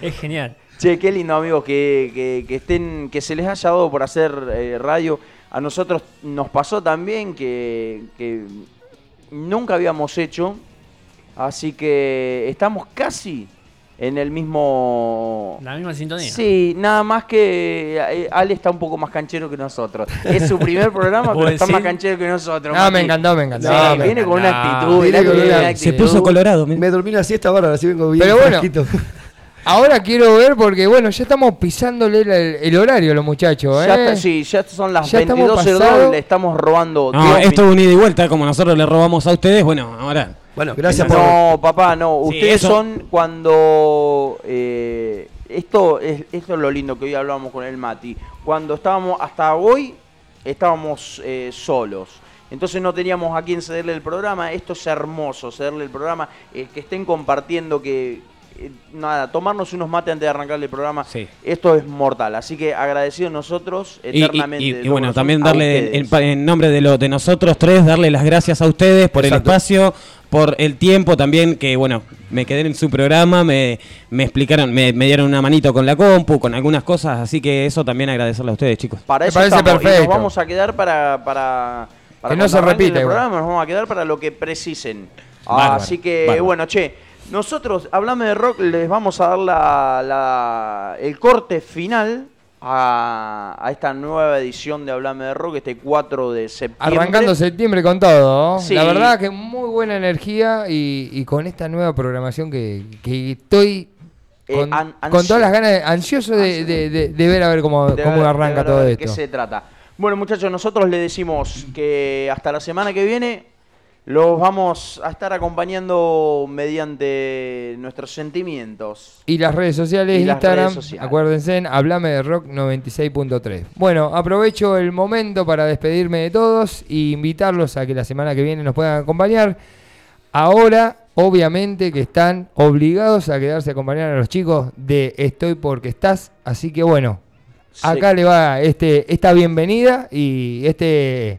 Es genial. che, qué lindo, amigos, que, que- que estén, que se les haya dado por hacer eh, radio. A nosotros nos pasó también que, que nunca habíamos hecho, así que estamos casi en el mismo... La misma sintonía. Sí, nada más que eh, Ale está un poco más canchero que nosotros. Es su primer programa, pero ¿Vos está más canchero que nosotros. No, me encantó, me encantó. Sí, No, me viene con una actitud. Viene con una- Se puso colorado. mira. Me dormí una siesta bárbara, así vengo bien Pero bueno, fresquito. Ahora quiero ver porque, bueno, ya estamos pisándole el, el horario a los muchachos, ¿eh? Ya está- sí, ya son las Ya estamos 22.02 pasado. le estamos robando. No, 10 esto es un ida y vuelta, como nosotros le robamos a ustedes. Bueno, ahora. Bueno, gracias por... No, papá, no. Sí, Ustedes eso- son cuando. eh, esto, es, esto es lo lindo que hoy hablamos con el Mati. Cuando estábamos, hasta hoy, estábamos eh, solos. Entonces no teníamos a quién cederle el programa. Esto es hermoso, cederle el programa. eh, que estén compartiendo, que. Nada, tomarnos unos mates antes de arrancar el programa. Sí. Esto es mortal. Así que agradecidos nosotros Y, y- eternamente. y- y bueno, también darle en, nombre de, lo, de nosotros tres, darle las gracias a ustedes por el espacio, por el tiempo también, que bueno, me quedé en su programa, me, me explicaron, me, me dieron una manito con la compu, con algunas cosas, así que eso también agradecerle a ustedes, chicos. Para eso parece estamos, y perfecto. nos vamos a quedar para, para, para Que no se repita el programa, nos vamos a quedar para lo que precisen. Bárbaro, Así que, bárbaro. bueno, che, nosotros, hablame de rock, les vamos a dar la, la- el corte final a, a esta nueva edición de Hablame de Rock este 4 de septiembre. Arrancando septiembre con todo. ¿no? Sí. La verdad que muy buena energía y, y con esta nueva programación que, que estoy Eh, con, an- con ansio- todas las ganas, ansioso de, de- de- de ver a ver cómo, cómo ver- arranca todo ver de esto. qué se trata? Bueno, muchachos, nosotros le decimos que hasta la semana que viene los vamos a estar acompañando mediante nuestros sentimientos. Y las redes sociales, Y Instagram, redes sociales. acuérdense, en hablame de rock 96.3. Bueno, aprovecho el momento para despedirme de todos e invitarlos a que la semana que viene nos puedan acompañar. Ahora, obviamente que están obligados a quedarse a acompañar a los chicos de Estoy porque estás. Así que bueno, Sí. acá le va este, esta bienvenida y este,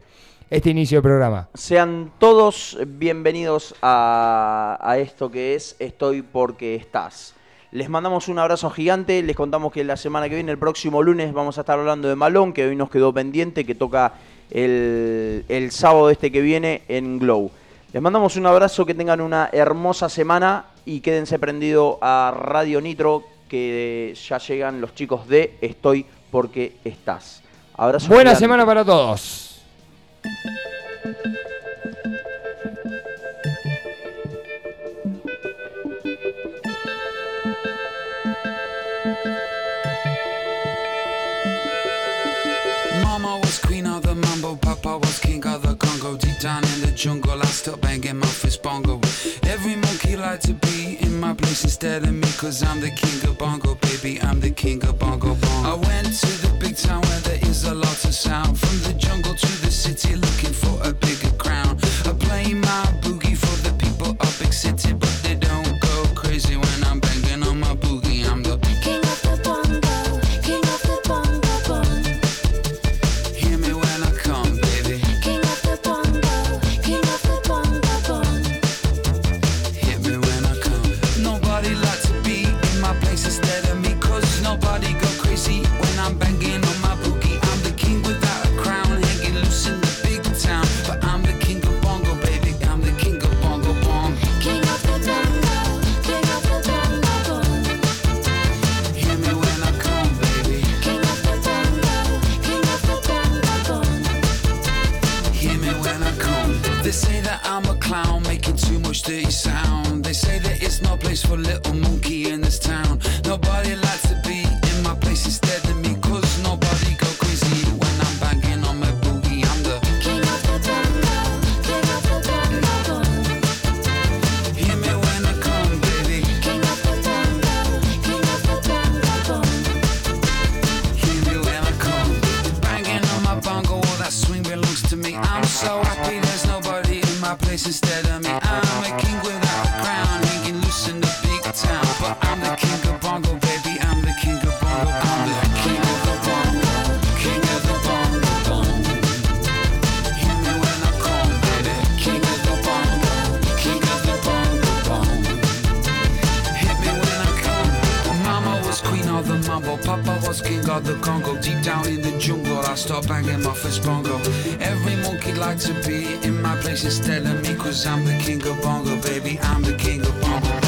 este inicio del programa. Sean todos bienvenidos a, a esto que es Estoy porque estás. Les mandamos un abrazo gigante, les contamos que la semana que viene, el próximo lunes, vamos a estar hablando de Malón, que hoy nos quedó pendiente, que toca el, el sábado este que viene en Glow. Les mandamos un abrazo, que tengan una hermosa semana y quédense prendido a Radio Nitro, que ya llegan los chicos de Estoy porque estás. Abrazo Buena gigante. semana para todos. Jungle, I still banging my fist bongo. Every monkey like to be my place instead of me, cause I'm the king of bongo, baby. I'm the king of bongo bongo. I went to the big town where there is a lot of sound. From the jungle to the city, looking for a bigger crown. I play my place for little monkey in this town. Nobody likes to be in my place instead of me, cause nobody go crazy when I'm banging on my boogie. I'm the King of the bongo, king of the bong. hear me when I come, baby. King of the bongo, king of the bong. Hear me when I come. Banging on my bongo, all that swing belongs to me. I'm so happy there's nobody in my place instead of me. I'm a king of Papa was king of the Congo. Deep down in the jungle, I start banging my first bongo. Every monkey like to be in my place instead of me, cause I'm the king of bongo, baby. I'm the king of bongo.